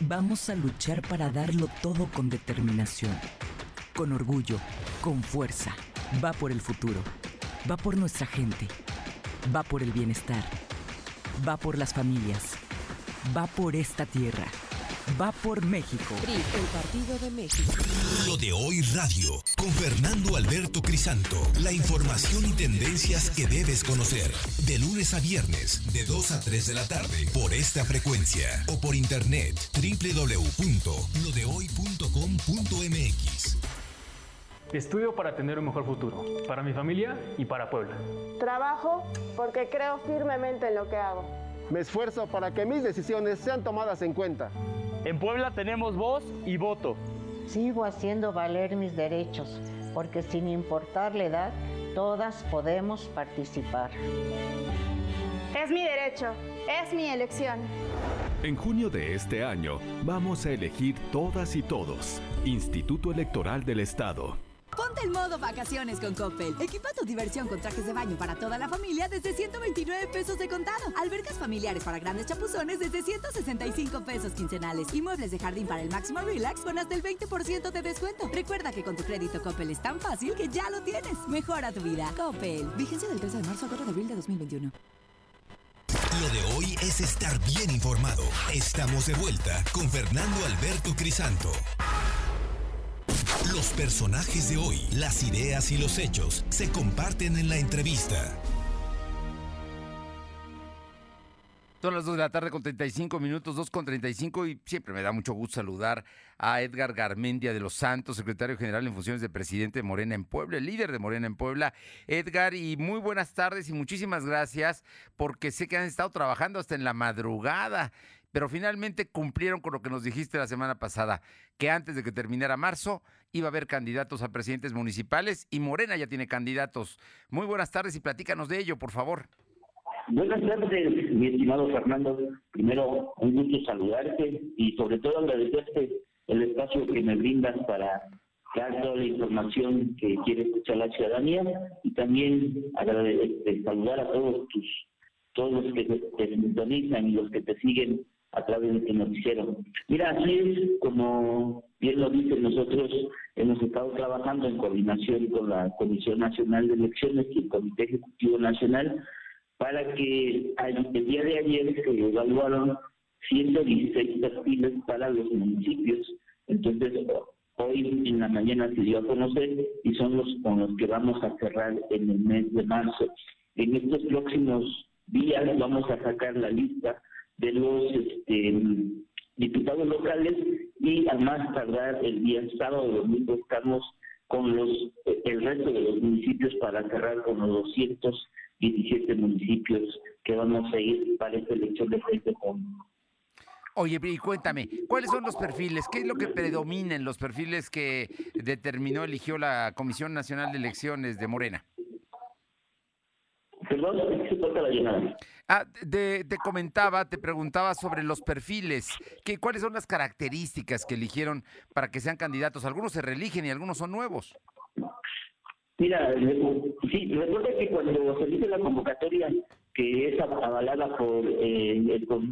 Vamos a luchar para darlo todo con determinación, con orgullo, con fuerza. Va por el futuro, va por nuestra gente, va por el bienestar, va por las familias, va por esta tierra, va por México. el Partido de México. Lo de hoy radio, con Fernando Alberto Crisanto. La información y tendencias que debes conocer. De lunes a viernes, de 2 a 3 de la tarde, por esta frecuencia. O por internet, www.lodehoy.com.mx. Estudio para tener un mejor futuro, para mi familia y para Puebla. Trabajo porque creo firmemente en lo que hago. Me esfuerzo para que mis decisiones sean tomadas en cuenta. En Puebla tenemos voz y voto. Sigo haciendo valer mis derechos, porque sin importar la edad, todas podemos participar. Es mi derecho, es mi elección. En junio de este año, vamos a elegir todas y todos. Instituto Electoral del Estado. Ponte el modo vacaciones con Coppel. Equipa tu diversión con trajes de baño para toda la familia desde 129 pesos de contado. Albercas familiares para grandes chapuzones desde 165 pesos quincenales. Y muebles de jardín para el máximo relax con hasta el 20% de descuento. Recuerda que con tu crédito Coppel es tan fácil que ya lo tienes. Mejora tu vida. Coppel. Vigencia del 13 de marzo a 4 de abril de 2021. Lo de hoy es estar bien informado. Estamos de vuelta con Fernando Alberto Crisanto. Los personajes de hoy, las ideas y los hechos se comparten en la entrevista. Son las 2 de la tarde con 35 minutos, 2 con 35 y siempre me da mucho gusto saludar a Edgar Garmendia de los Santos, secretario general en funciones de presidente de Morena en Puebla, el líder de Morena en Puebla. Edgar, y muy buenas tardes y muchísimas gracias porque sé que han estado trabajando hasta en la madrugada pero finalmente cumplieron con lo que nos dijiste la semana pasada, que antes de que terminara marzo iba a haber candidatos a presidentes municipales y Morena ya tiene candidatos. Muy buenas tardes y platícanos de ello, por favor. Buenas tardes, mi estimado Fernando. Primero, un gusto saludarte y sobre todo agradecerte el espacio que me brindas para dar toda la información que quiere escuchar la ciudadanía y también agradecer, saludar a todos tus todos los que te sintonizan y los que te siguen a través de este noticiero. Mira, así es como bien lo dicen nosotros hemos estado trabajando en coordinación con la Comisión Nacional de Elecciones y el Comité Ejecutivo Nacional para que el día de ayer se evaluaron 116 perfiles para los municipios. Entonces, hoy en la mañana se dio a conocer y son los con los que vamos a cerrar en el mes de marzo. En estos próximos días vamos a sacar la lista de los este, diputados locales y a más tardar el día sábado o domingo estamos con los el resto de los municipios para cerrar con los 217 municipios que vamos a ir para esta elección de frente con Oye, y cuéntame, ¿cuáles son los perfiles? ¿Qué es lo que predomina en los perfiles que determinó, eligió la Comisión Nacional de Elecciones de Morena? Perdón, se corta la llamada. Ah, te, comentaba, te preguntaba sobre los perfiles. ¿Qué, ¿Cuáles son las características que eligieron para que sean candidatos? Algunos se reeligen y algunos son nuevos. Mira, sí, recuerda que cuando se dice la convocatoria que es avalada por eh,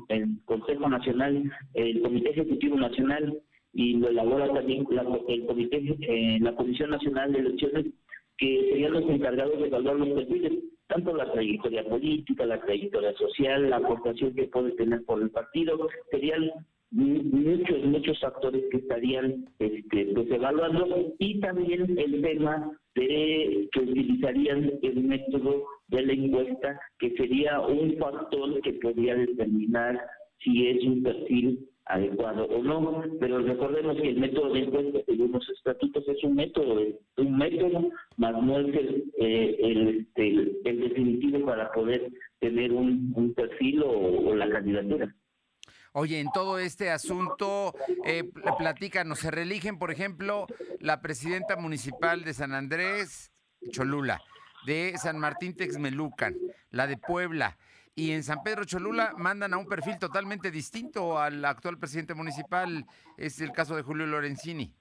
el, Consejo Nacional, el Comité Ejecutivo Nacional y lo elabora también el Comité, eh, la Comisión Nacional de Elecciones, que serían los encargados de evaluar los perfiles tanto la trayectoria política, la trayectoria social, la aportación que puede tener por el partido, serían muchos, muchos factores que estarían este, pues, evaluando. Y también el tema de que utilizarían el método de la encuesta, que sería un factor que podría determinar si es un perfil adecuado o no, pero recordemos que el método de encuesta según los estatutos es un método, un método, más no es el, eh, el, definitivo para poder tener un, perfil o, la candidatura. Oye, en todo este asunto, eh, platícanos, se reeligen, por ejemplo, la presidenta municipal de San Andrés, Cholula, de San Martín Texmelucan, la de Puebla, y en San Pedro Cholula mandan a un perfil totalmente distinto al actual presidente municipal. Es el caso de Julio Lorenzini.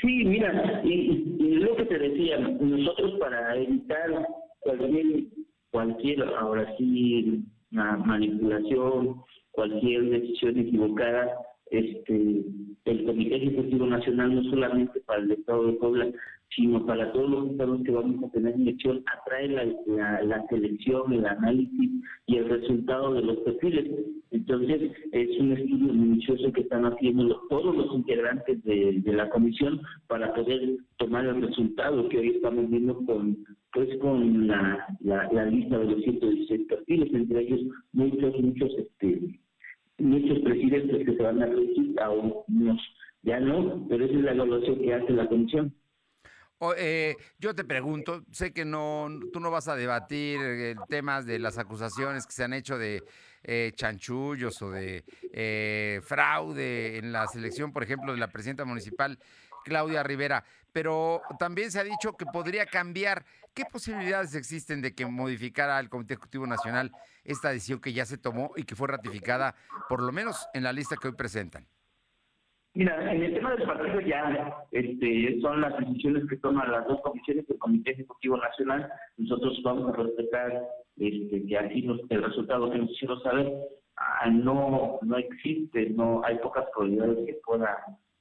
Sí, mira, y, lo que te decía, nosotros para evitar cualquier, cualquier ahora sí, manipulación, cualquier decisión equivocada, este el Comité Ejecutivo Nacional, no solamente para el Estado de Puebla, sino para todos los estados que vamos a tener elección, atrae la, la, la, selección, el análisis y el resultado de los perfiles. Entonces, es un estudio minucioso que están haciendo todos los integrantes de, de, la comisión para poder tomar el resultado que hoy estamos viendo con pues con la, la, lista de los 116 perfiles, entre ellos muchos, muchos, este, muchos presidentes que se van a elegir, a unos ya no, pero esa es la evaluación que hace la comisión. Eh, yo te pregunto, sé que no, tú no vas a debatir el temas de las acusaciones que se han hecho de eh, chanchullos o de eh, fraude en la selección, por ejemplo, de la presidenta municipal Claudia Rivera, pero también se ha dicho que podría cambiar. ¿Qué posibilidades existen de que modificara el Comité Ejecutivo Nacional esta decisión que ya se tomó y que fue ratificada, por lo menos en la lista que hoy presentan? Mira, en el tema del partido ya este, son las decisiones que toman las dos comisiones del Comité Ejecutivo Nacional. Nosotros vamos a respetar este, que así nos, el resultado que nos hicieron saber. Ah, no, no existe, no hay pocas probabilidades que pueda,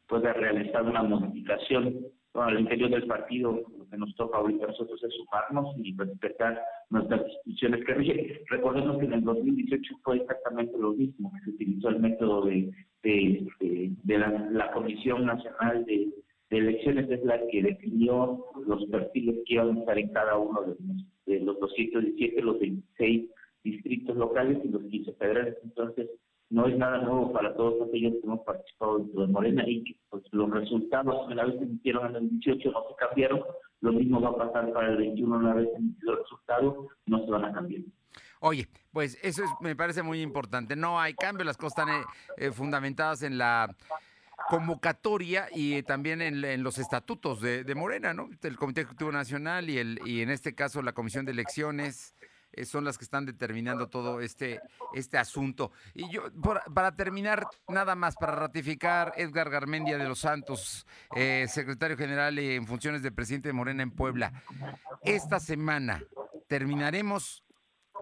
pueda realizar una modificación al interior del partido. Lo que nos toca ahorita a nosotros es sumarnos y respetar nuestras instituciones que rigen. Recordemos que en el 2018 fue exactamente lo mismo, se utilizó el método de de, la, Comisión Nacional de, de, Elecciones es la que definió los perfiles que iban a estar en cada uno de los, de los 217, los 26 distritos locales y los 15 federales. Entonces, no es nada nuevo para todos aquellos que hemos participado dentro de Morena y que pues, los resultados una vez se emitieron en el 18 no se cambiaron, lo mismo va a pasar para el 21 una vez emitido el resultado, no se van a cambiar. Oye, pues eso es, me parece muy importante. No hay cambio, las cosas están eh, eh, fundamentadas en la convocatoria y también en, los estatutos de, de, Morena, ¿no? El Comité Ejecutivo Nacional y, el, y en este caso la Comisión de Elecciones son las que están determinando todo este, este asunto. Y yo, por, para terminar, nada más, para ratificar, Edgar Garmendia de los Santos, eh, secretario general en funciones de presidente de Morena en Puebla. Esta semana terminaremos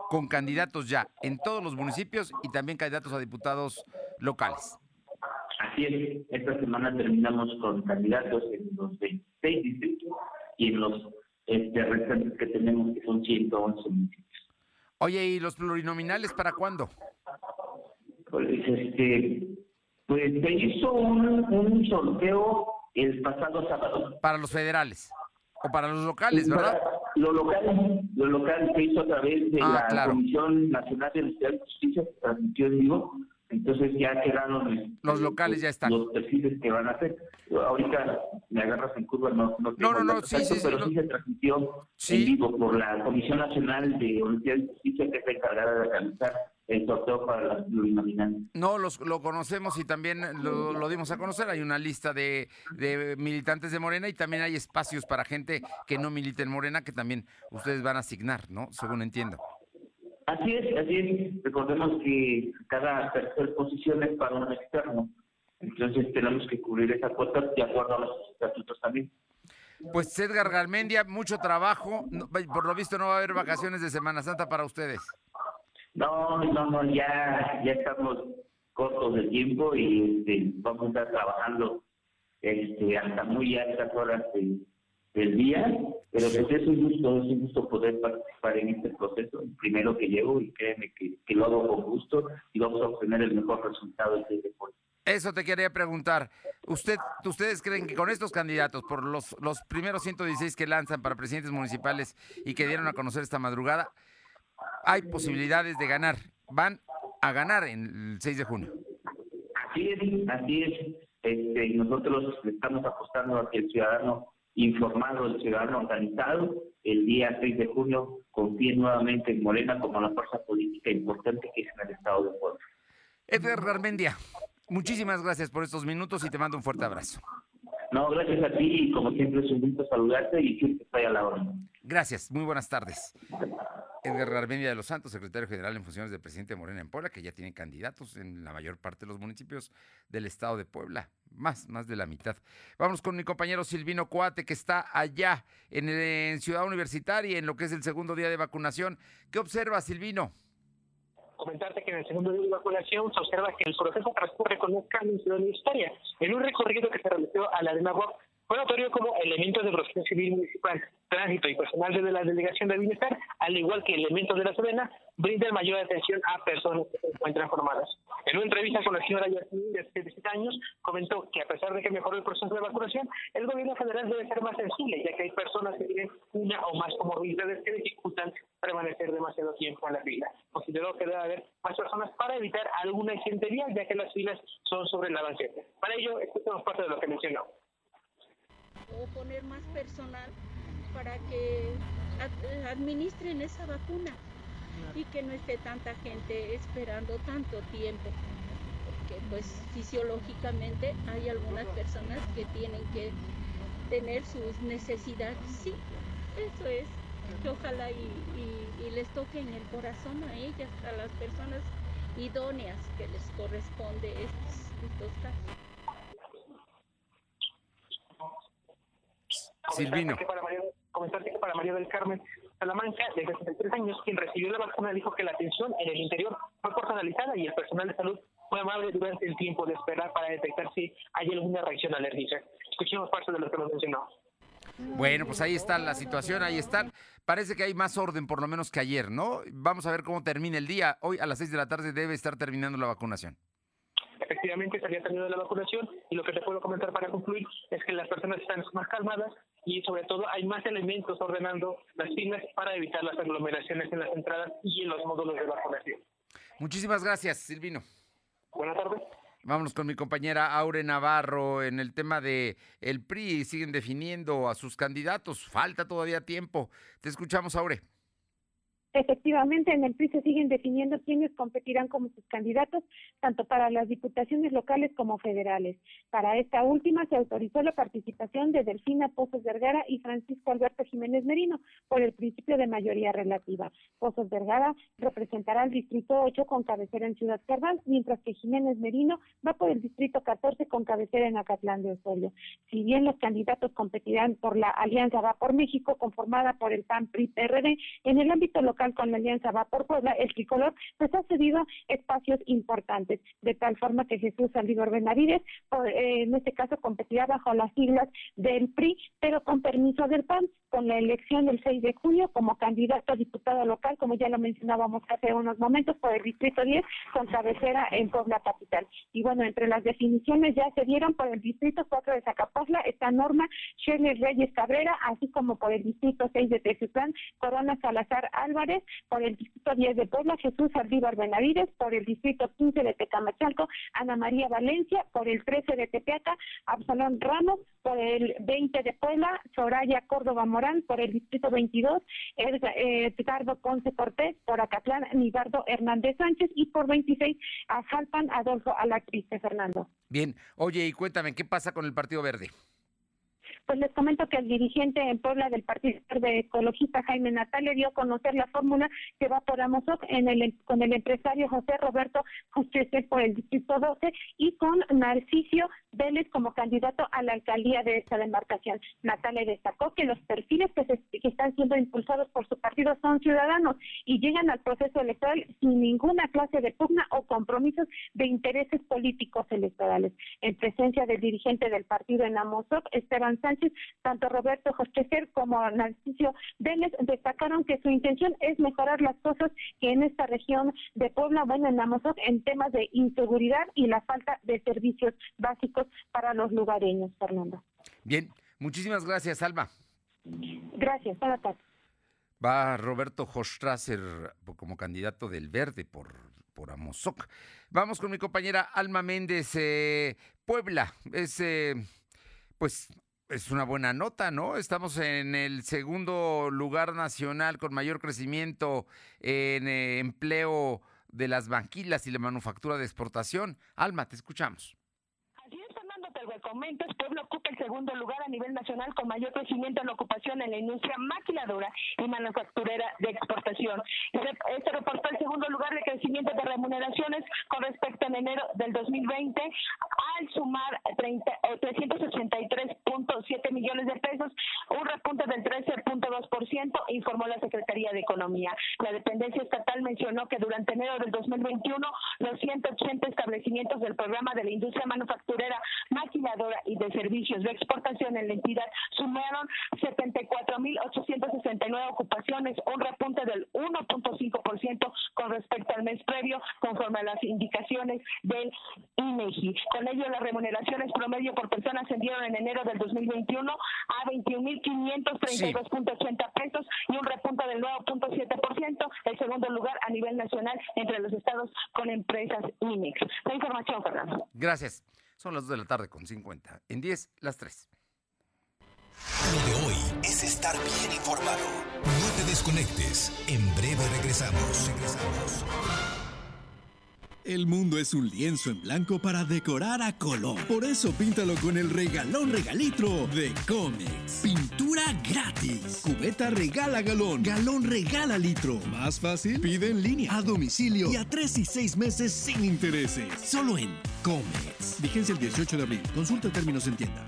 con candidatos ya en todos los municipios y también candidatos a diputados locales. Así es, esta semana terminamos con candidatos en los 26 distritos y en los este, restantes que tenemos, que son 111 municipios. Oye, ¿y los plurinominales para cuándo? Pues, este, pues se hizo un, un sorteo el pasado sábado. Para los federales. O para los locales, ¿verdad? Lo local, lo local se hizo a través de Ah, la claro. Comisión Nacional de Justicia, que transmitió en vivo. Entonces ya quedaron Los locales ya están. los perfiles que van a hacer. Ahorita me agarras en curva, no, no tengo No, no, no, sí, sí, sí, pero no. sí se transmitió Sí. en vivo por la Comisión Nacional de Universidad de Justicia, que es la encargada de realizar el sorteo para las plurinominales. No, los, lo conocemos y también lo, lo dimos a conocer. Hay una lista de, de militantes de Morena y también hay espacios para gente que no milita en Morena que también ustedes van a asignar, ¿no? Según entiendo. Así es, así es. Recordemos que cada tercer posición es para un externo. Entonces tenemos que cubrir esa cuota de acuerdo a los estatutos también. Pues Edgar Garmendia, mucho trabajo. No- por lo visto no va a haber vacaciones de Semana Santa para ustedes. No, no, no, ya, ya estamos cortos de tiempo y este, vamos a estar trabajando este, hasta muy altas horas de- del día, pero pues es un gusto, es un gusto poder participar en este proceso, el primero que llevo y créeme que, que lo hago con gusto y vamos a obtener el mejor resultado de este deporte. Eso te quería preguntar. ¿Usted, ¿Ustedes creen que con estos candidatos, por los, los primeros 116 que lanzan para presidentes municipales y que dieron a conocer esta madrugada, hay posibilidades de ganar? Van a ganar en el 6 de junio. Así es, así es. Este, nosotros estamos apostando a que el ciudadano informado, el ciudadano organizado, el día 6 de junio confíe nuevamente en Morena como la fuerza política importante que es en el Estado de Puebla. Edgar Garmendia, muchísimas gracias por estos minutos y te mando un fuerte abrazo. No, gracias a ti y como siempre es un gusto saludarte y siempre estoy a la orden. Gracias, muy buenas tardes. Edgar Garmendia de los Santos, secretario general en funciones del presidente de Morena en Puebla, que ya tiene candidatos en la mayor parte de los municipios del estado de Puebla, más, más de la mitad. Vamos con mi compañero Silvino Coate, que está allá en, el- en Ciudad Universitaria, en lo que es el segundo día de vacunación. ¿Qué observa, Silvino? comentarte que en el segundo día de vacunación se observa que el proceso transcurre con un cambio en Ciudad Universitaria. En un recorrido que se realizó a la Arena Box fue notorio como elementos de protección civil municipal, tránsito y personal de la Delegación de Bienestar, al igual que elementos de la Sedena, brindan mayor atención a personas que se encuentran formadas. En una entrevista con la señora Yasmin, de 77 años, comentó que a pesar de que mejoró el proceso de vacunación, el gobierno federal debe ser más sensible, ya que hay personas que tienen una o más comorbilidades que dificultan permanecer demasiado tiempo en la fila. Consideró que debe haber más personas para evitar alguna exentería, ya que las filas son sobre la banqueta. Para ello, escuchamos parte de lo que mencionó o poner más personal para que administren esa vacuna y que no esté tanta gente esperando tanto tiempo. Porque pues fisiológicamente hay algunas personas que tienen que tener sus necesidades. Sí eso es. Que ojalá y, les toque en el corazón a ellas a las personas idóneas que les corresponde estos, estos casos Silvino. Comentar que para María del Carmen Salamanca, de 63 años, quien recibió la vacuna, dijo que la atención en el interior fue personalizada y el personal de salud fue amable durante el tiempo de esperar para detectar si hay alguna reacción alérgica. Escuchemos parte de lo que nos mencionó. Bueno, pues ahí está la situación, ahí están. Parece que hay más orden, por lo menos que ayer, ¿no? Vamos a ver cómo termina el día. Hoy a las 6 de la tarde debe estar terminando la vacunación efectivamente estaría teniendo la vacunación y lo que te puedo comentar para concluir es que las personas están más calmadas y sobre todo hay más elementos ordenando las filas para evitar las aglomeraciones en las entradas y en los módulos de vacunación. Muchísimas gracias, Silvino. Buenas tardes. Vámonos con mi compañera Aure Navarro en el tema de el PRI. Siguen definiendo a sus candidatos. Falta todavía tiempo. Te escuchamos, Aure. Efectivamente, en el PRI se siguen definiendo quiénes competirán como sus candidatos, tanto para las diputaciones locales como federales. Para esta última se autorizó la participación de Delfina Pozos Vergara y Francisco Alberto Jiménez Merino por el principio de mayoría relativa. Pozos Vergara representará al Distrito 8 con cabecera en Ciudad Carval, mientras que Jiménez Merino va por el Distrito 14 con cabecera en Acatlán de Osorio. Si bien los candidatos competirán por la Alianza Va por México, conformada por el PAN-PRI-PRD, en el ámbito local con la Alianza Va por Puebla, el tricolor pues ha cedido espacios importantes, de tal forma que Jesús Saldívar Benavides, eh, en este caso competirá bajo las siglas del PRI, pero con permiso del PAN, con la elección del 6 de junio como candidato a diputado local, como ya lo mencionábamos hace unos momentos, por el Distrito 10, con cabecera en Puebla Capital. Y bueno, entre las definiciones ya se dieron por el Distrito 4 de Zacapazla, esta Norma Shirley Reyes Cabrera, así como por el Distrito 6 de Tezutlán, Corona Salazar Álvarez, por el Distrito 10 de Puebla, Jesús Aldívar Benavides, por el Distrito 15 de Tecamachalco, Ana María Valencia, por el 13 de Tepeaca, Absalón Ramos, por el 20 de Puebla, Soraya Córdoba Morán, por el Distrito 22, Edgardo Ponce Cortés, por Acatlán, Nibardo Hernández Sánchez y por 26, a Jalpan, Adolfo Alacriste Fernando. Bien, oye, y cuéntame, ¿qué pasa con el Partido Verde? Pues les comento que el dirigente en Puebla del Partido Verde Ecologista, Jaime Natal, le dio a conocer la fórmula que va por Amozoc en el, con el empresario José Roberto José por el Distrito 12 y con Narcisio Vélez como candidato a la alcaldía de esta demarcación. Natal le destacó que los perfiles que, que están siendo impulsados por su partido son ciudadanos y llegan al proceso electoral sin ninguna clase de pugna o compromisos de intereses políticos electorales. En presencia del dirigente del partido en Amozoc, Esteban Sánchez, tanto Roberto Jostecer como Narciso Vélez destacaron que su intención es mejorar las cosas que en esta región de Puebla, bueno, en Amozoc, en temas de inseguridad y la falta de servicios básicos para los lugareños, Fernando. Bien, muchísimas gracias, Alma. Gracias, buenas tardes. Va Roberto Hostrasser como candidato del Verde por, por Amozoc. Vamos con mi compañera Alma Méndez, eh, Puebla. Es, eh, pues, es una buena nota, ¿no? Estamos en el segundo lugar nacional con mayor crecimiento en eh, empleo de las banquilas y la manufactura de exportación. Alma, te escuchamos comentas, Puebla ocupa el segundo lugar a nivel nacional con mayor crecimiento en la ocupación en la industria maquiladora y manufacturera de exportación. Este reportó el segundo lugar de crecimiento de remuneraciones con respecto en enero del 2020 al sumar 383.7 eh, millones de pesos, un repunte del 13.2%, informó la Secretaría de Economía. La dependencia estatal mencionó que durante enero del 2021 los 180 establecimientos del programa de la industria manufacturera maquiladora y de servicios de exportación en la entidad sumaron 74.869 ocupaciones, un repunte del 1.5% con respecto al mes previo, conforme a las indicaciones del INEGI. Con ello, las remuneraciones promedio por persona ascendieron en enero del 2021 a 21.532.80 pesos y un repunte del 9.7%, el segundo lugar a nivel nacional entre los estados con empresas INEX. La información, Fernando. Gracias. Son las 2 de la tarde con 50. En 10, las 3. Lo de hoy es estar bien informado. No te desconectes. En breve regresamos. Regresamos. El mundo es un lienzo en blanco para decorar a color. Por eso píntalo con el regalón regalitro de Comex. Pintura gratis. Cubeta regala galón. Galón regala litro. Más fácil, pide en línea, a domicilio y a tres y seis meses sin intereses. Solo en Comex. Vigencia el 18 de abril. Consulta términos en tienda.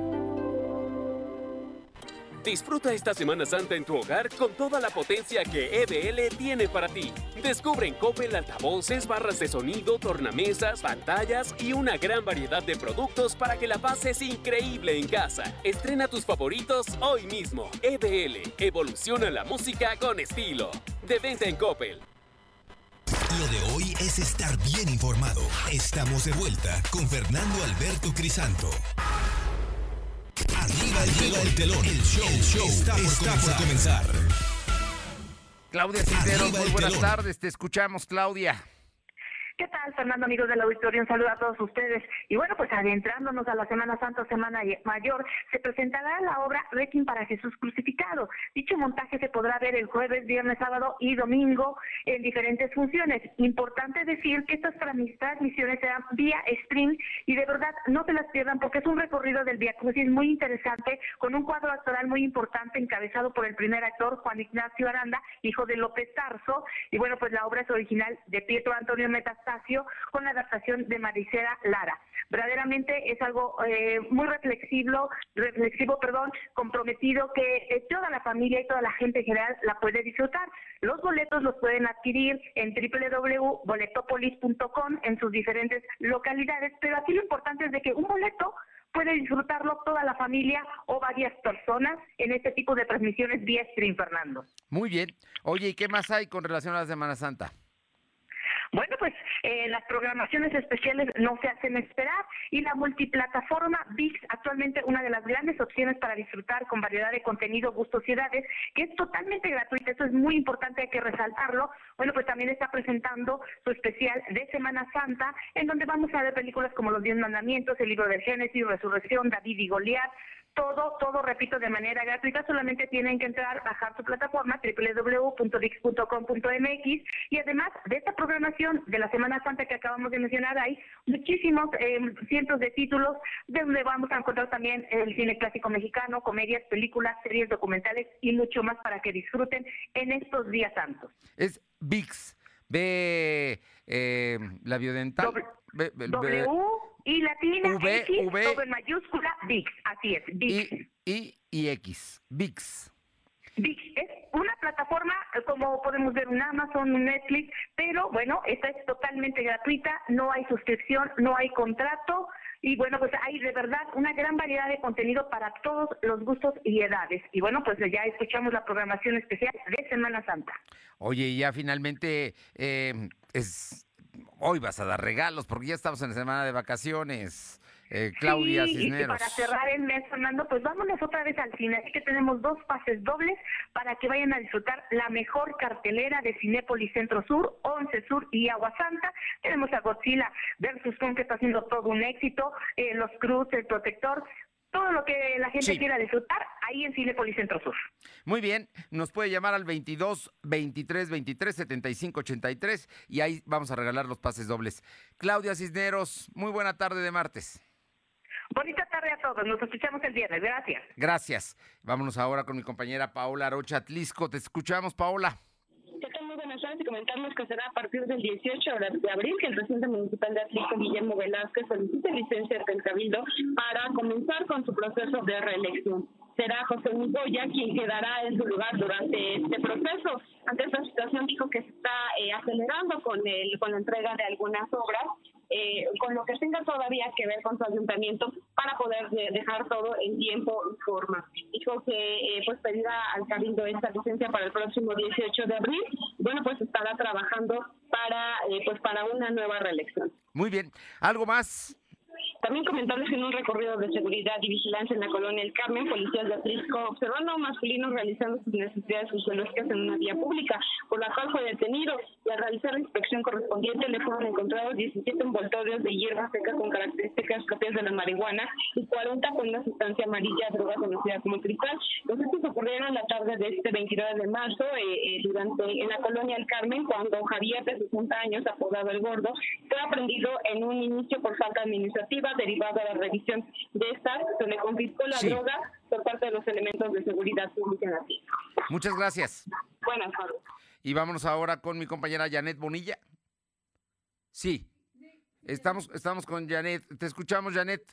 Disfruta esta Semana Santa en tu hogar con toda la potencia que EBL tiene para ti. Descubre en Coppel altavoces, barras de sonido, tornamesas, pantallas y una gran variedad de productos para que la pases increíble en casa. Estrena tus favoritos hoy mismo. EBL, evoluciona la música con estilo. De venta en Coppel. Lo de hoy es estar bien informado. Estamos de vuelta con Fernando Alberto Crisanto. Arriba, arriba el telón. El show, el show está, por, comenzar. Claudia Cisneros, muy buenas tardes. Te escuchamos, Claudia. ¿Qué tal, Fernando, amigos del auditorio? Un saludo a todos ustedes. Y bueno, pues adentrándonos a la Semana Santa, Semana Mayor, se presentará la obra Requiem para Jesús Crucificado. Dicho montaje se podrá ver el jueves, viernes, sábado y domingo en diferentes funciones. Importante decir que estas transmisiones serán vía stream y de verdad no se las pierdan porque es un recorrido del Via Crucis muy interesante con un cuadro actoral muy importante encabezado por el primer actor Juan Ignacio Aranda, hijo de López Tarso. Y bueno, pues la obra es original de Pietro Antonio Con la adaptación de Maricela Lara. Verdaderamente es algo eh, muy reflexivo, reflexivo, perdón, comprometido que eh, toda la familia y toda la gente en general la puede disfrutar. Los boletos los pueden adquirir en www.boletopolis.com en sus diferentes localidades, pero aquí lo importante es de que un boleto puede disfrutarlo toda la familia o varias personas en este tipo de transmisiones vía stream, Fernando. Muy bien. Oye, ¿y qué más hay con relación a la Semana Santa? Bueno, pues eh, las programaciones especiales no se hacen esperar y la multiplataforma VIX, actualmente una de las grandes opciones para disfrutar con variedad de contenido, gustos y edades, que es totalmente gratuita, eso es muy importante, hay que resaltarlo. Bueno, pues también está presentando su especial de Semana Santa, en donde vamos a ver películas como Los Diez Mandamientos, El Libro del Génesis, Resurrección, David y Goliat, todo, todo, repito, de manera gratuita. Solamente tienen que entrar, bajar su plataforma www.dix.com.mx y además de esta programación de la Semana Santa que acabamos de mencionar, hay muchísimos em, cientos de títulos donde vamos a encontrar también el cine clásico mexicano, comedias, películas, series documentales y mucho más para que disfruten en estos días santos. Es VIX. Ve eh, la biodental. w, y latina, v, X, v, todo en mayúscula, VIX, así es, VIX. Y, y, X, VIX. Es una plataforma, eh, como podemos ver, un Amazon, un Netflix, pero bueno, esta es totalmente gratuita, no hay suscripción, no hay contrato, y bueno, pues hay de verdad una gran variedad de contenido para todos los gustos y edades. Y bueno, pues ya escuchamos la programación especial de Semana Santa. Oye, ya finalmente eh, es hoy vas a dar regalos porque ya estamos en la semana de vacaciones. Eh, Claudia Sí, y Cisneros. para cerrar el mes, Fernando, pues vámonos otra vez al cine. Así que tenemos dos pases dobles para que vayan a disfrutar la mejor cartelera de Cinépolis Centro Sur, Once Sur y Agua Santa. Tenemos a Godzilla versus Kong, que está haciendo todo un éxito, eh, Los Cruz, El Protector, todo lo que la gente Sí. quiera disfrutar ahí en Cinépolis Centro Sur. Muy bien, nos puede llamar al 22 23 23 75 83 y ahí vamos a regalar los pases dobles. Claudia Cisneros, muy buena tarde de martes. Bonita tarde a todos, nos escuchamos el viernes, gracias. Gracias. Vámonos ahora con mi compañera Paola Arocha Atlisco. Te escuchamos, Paola. Muy buenas tardes y comentarles que será a partir del 18 de abril que el presidente municipal de Atlisco, Guillermo Velázquez, solicite licencia del Cabildo para comenzar con su proceso de reelección. Será José Migoya quien quedará en su lugar durante este proceso. Ante esta situación dijo que se está eh, acelerando con, el, con la entrega de algunas obras eh, con lo que tenga todavía que ver con su ayuntamiento para poder de- dejar todo en tiempo y forma. Dijo que eh, pues pedirá al Cabildo esta licencia para el próximo 18 de abril. Bueno, pues estará trabajando para eh, pues para una nueva reelección. Muy bien. ¿Algo más? También comentarles que en un recorrido de seguridad y vigilancia en la colonia El Carmen, policías de Atlisco observaron a un masculino realizando sus necesidades fisiológicas en una vía pública, por la cual fue detenido y al realizar la inspección correspondiente le fueron encontrados 17 envoltorios de hierba seca con características propias de la marihuana y 40 con una sustancia amarilla, droga conocida como cristal. Los hechos ocurrieron la tarde de este 29 de marzo eh, eh, durante en la colonia El Carmen, cuando Javier, de 60 años, apodado El Gordo, fue aprendido en un inicio por falta administrativa derivada de la revisión de esta, se le confiscó la Sí. droga por parte de los elementos de seguridad pública. Muchas gracias. Buenas tardes. Y vámonos ahora con mi compañera Janet Bonilla. Sí. Estamos, estamos con Janet. Te escuchamos, Janet.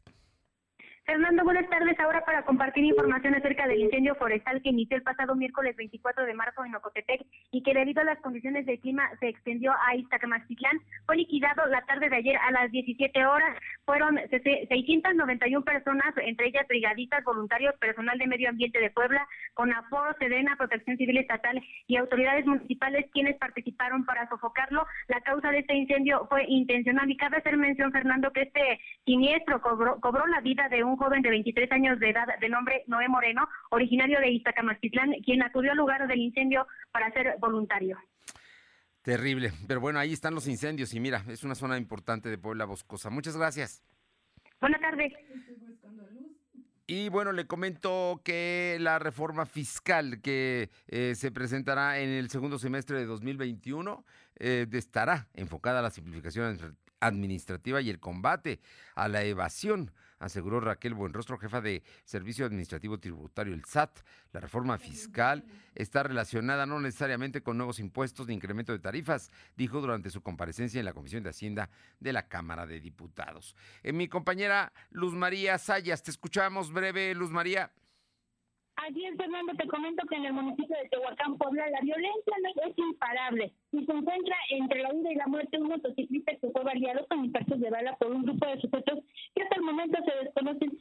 Fernando, buenas tardes. Ahora para compartir información acerca del incendio forestal que inició el pasado miércoles 24 de marzo en Ocotepec y que debido a las condiciones del clima se extendió a Iztacamastitlán, fue liquidado la tarde de ayer a las 17 horas. Fueron sese- 691 personas, entre ellas brigadistas, voluntarios, personal de medio ambiente de Puebla, con aforo, Sedena, Protección Civil Estatal y autoridades municipales quienes participaron para sofocarlo. La causa de este incendio fue intencional y cabe hacer mención, Fernando, que este siniestro cobró, cobró la vida de un joven de 23 años de edad de nombre Noé Moreno, originario de Iztacamastitlán, quien acudió al lugar del incendio para ser voluntario. Terrible. Pero bueno, ahí están los incendios y mira, es una zona importante de Puebla Boscosa. Muchas gracias. Buenas tardes. Y bueno, le comento que la reforma fiscal que eh, se presentará en el segundo semestre de 2021 eh, estará enfocada a la simplificación administra- administrativa y el combate a la evasión, aseguró Raquel Buenrostro, jefa de Servicio Administrativo Tributario, el SAT. La reforma fiscal está relacionada no necesariamente con nuevos impuestos ni incremento de tarifas, dijo durante su comparecencia en la Comisión de Hacienda de la Cámara de Diputados. Eh, mi compañera Luz María Sayas, te escuchamos breve, Luz María. Así es, Fernando, te comento que en el municipio de Tehuacán, Puebla, la violencia no es imparable y se encuentra entre la vida y la muerte un motociclista que fue baleado con impactos de bala por un grupo de sujetos que hasta el momento se desconocen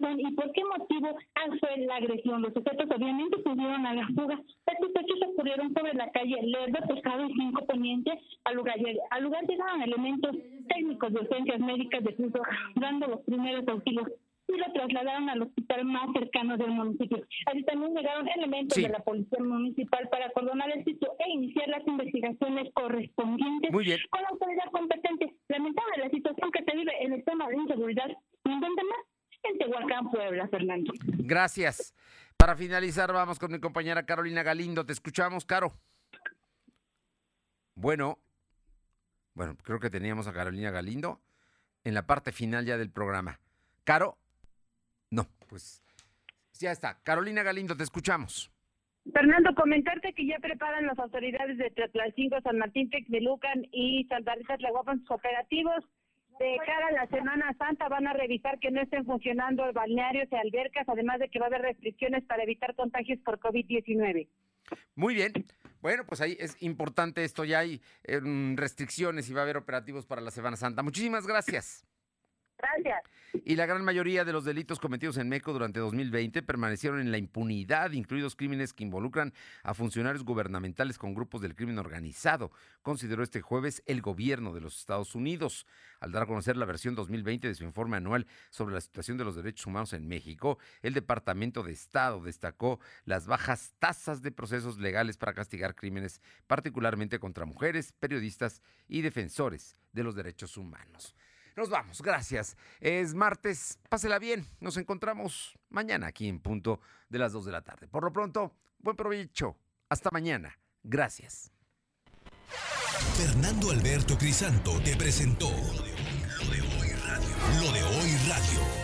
son y por qué motivo fue la agresión. Los sujetos obviamente pudieron a la fuga. Estos hechos ocurrieron sobre la calle Lerdo, Pescado y 5 Poniente. Al lugar, al lugar llegaron elementos técnicos de urgencias médicas de Cruz dando los primeros auxilios y lo trasladaron al hospital más cercano del municipio. Allí también llegaron elementos Sí. de la policía municipal para acordonar el sitio e iniciar las investigaciones correspondientes con la autoridad competente. Lamentable la situación que se vive en el tema de inseguridad. ¿En dónde más? En Tehuacán, Puebla, Fernando. Gracias. Para finalizar, vamos con mi compañera Carolina Galindo. Te escuchamos, Caro. Bueno, bueno, creo que teníamos a Carolina Galindo en la parte final ya del programa. Caro, pues ya está. Carolina Galindo, te escuchamos. Fernando, comentarte que ya preparan las autoridades de Tlaxcinco, San Martín, Texmelucan y Santa Rita Tlahuapan sus operativos. De cara a la Semana Santa van a revisar que no estén funcionando balnearios y albercas, además de que va a haber restricciones para evitar contagios por COVID-19. Muy bien. Bueno, pues ahí es importante esto. Ya hay em, restricciones y va a haber operativos para la Semana Santa. Muchísimas gracias. Gracias. Y la gran mayoría de los delitos cometidos en México durante 2020 permanecieron en la impunidad, incluidos crímenes que involucran a funcionarios gubernamentales con grupos del crimen organizado, consideró este jueves el gobierno de los Estados Unidos. Al dar a conocer la versión 2020 de su informe anual sobre la situación de los derechos humanos en México, el Departamento de Estado destacó las bajas tasas de procesos legales para castigar crímenes, particularmente contra mujeres, periodistas y defensores de los derechos humanos. Nos vamos, gracias. Es martes, pásela bien. Nos encontramos mañana aquí en punto de las 2 de la tarde. Por lo pronto, buen provecho. Hasta mañana. Gracias. Fernando Alberto Crisanto te presentó Lo de Hoy Radio. Lo de Hoy Radio.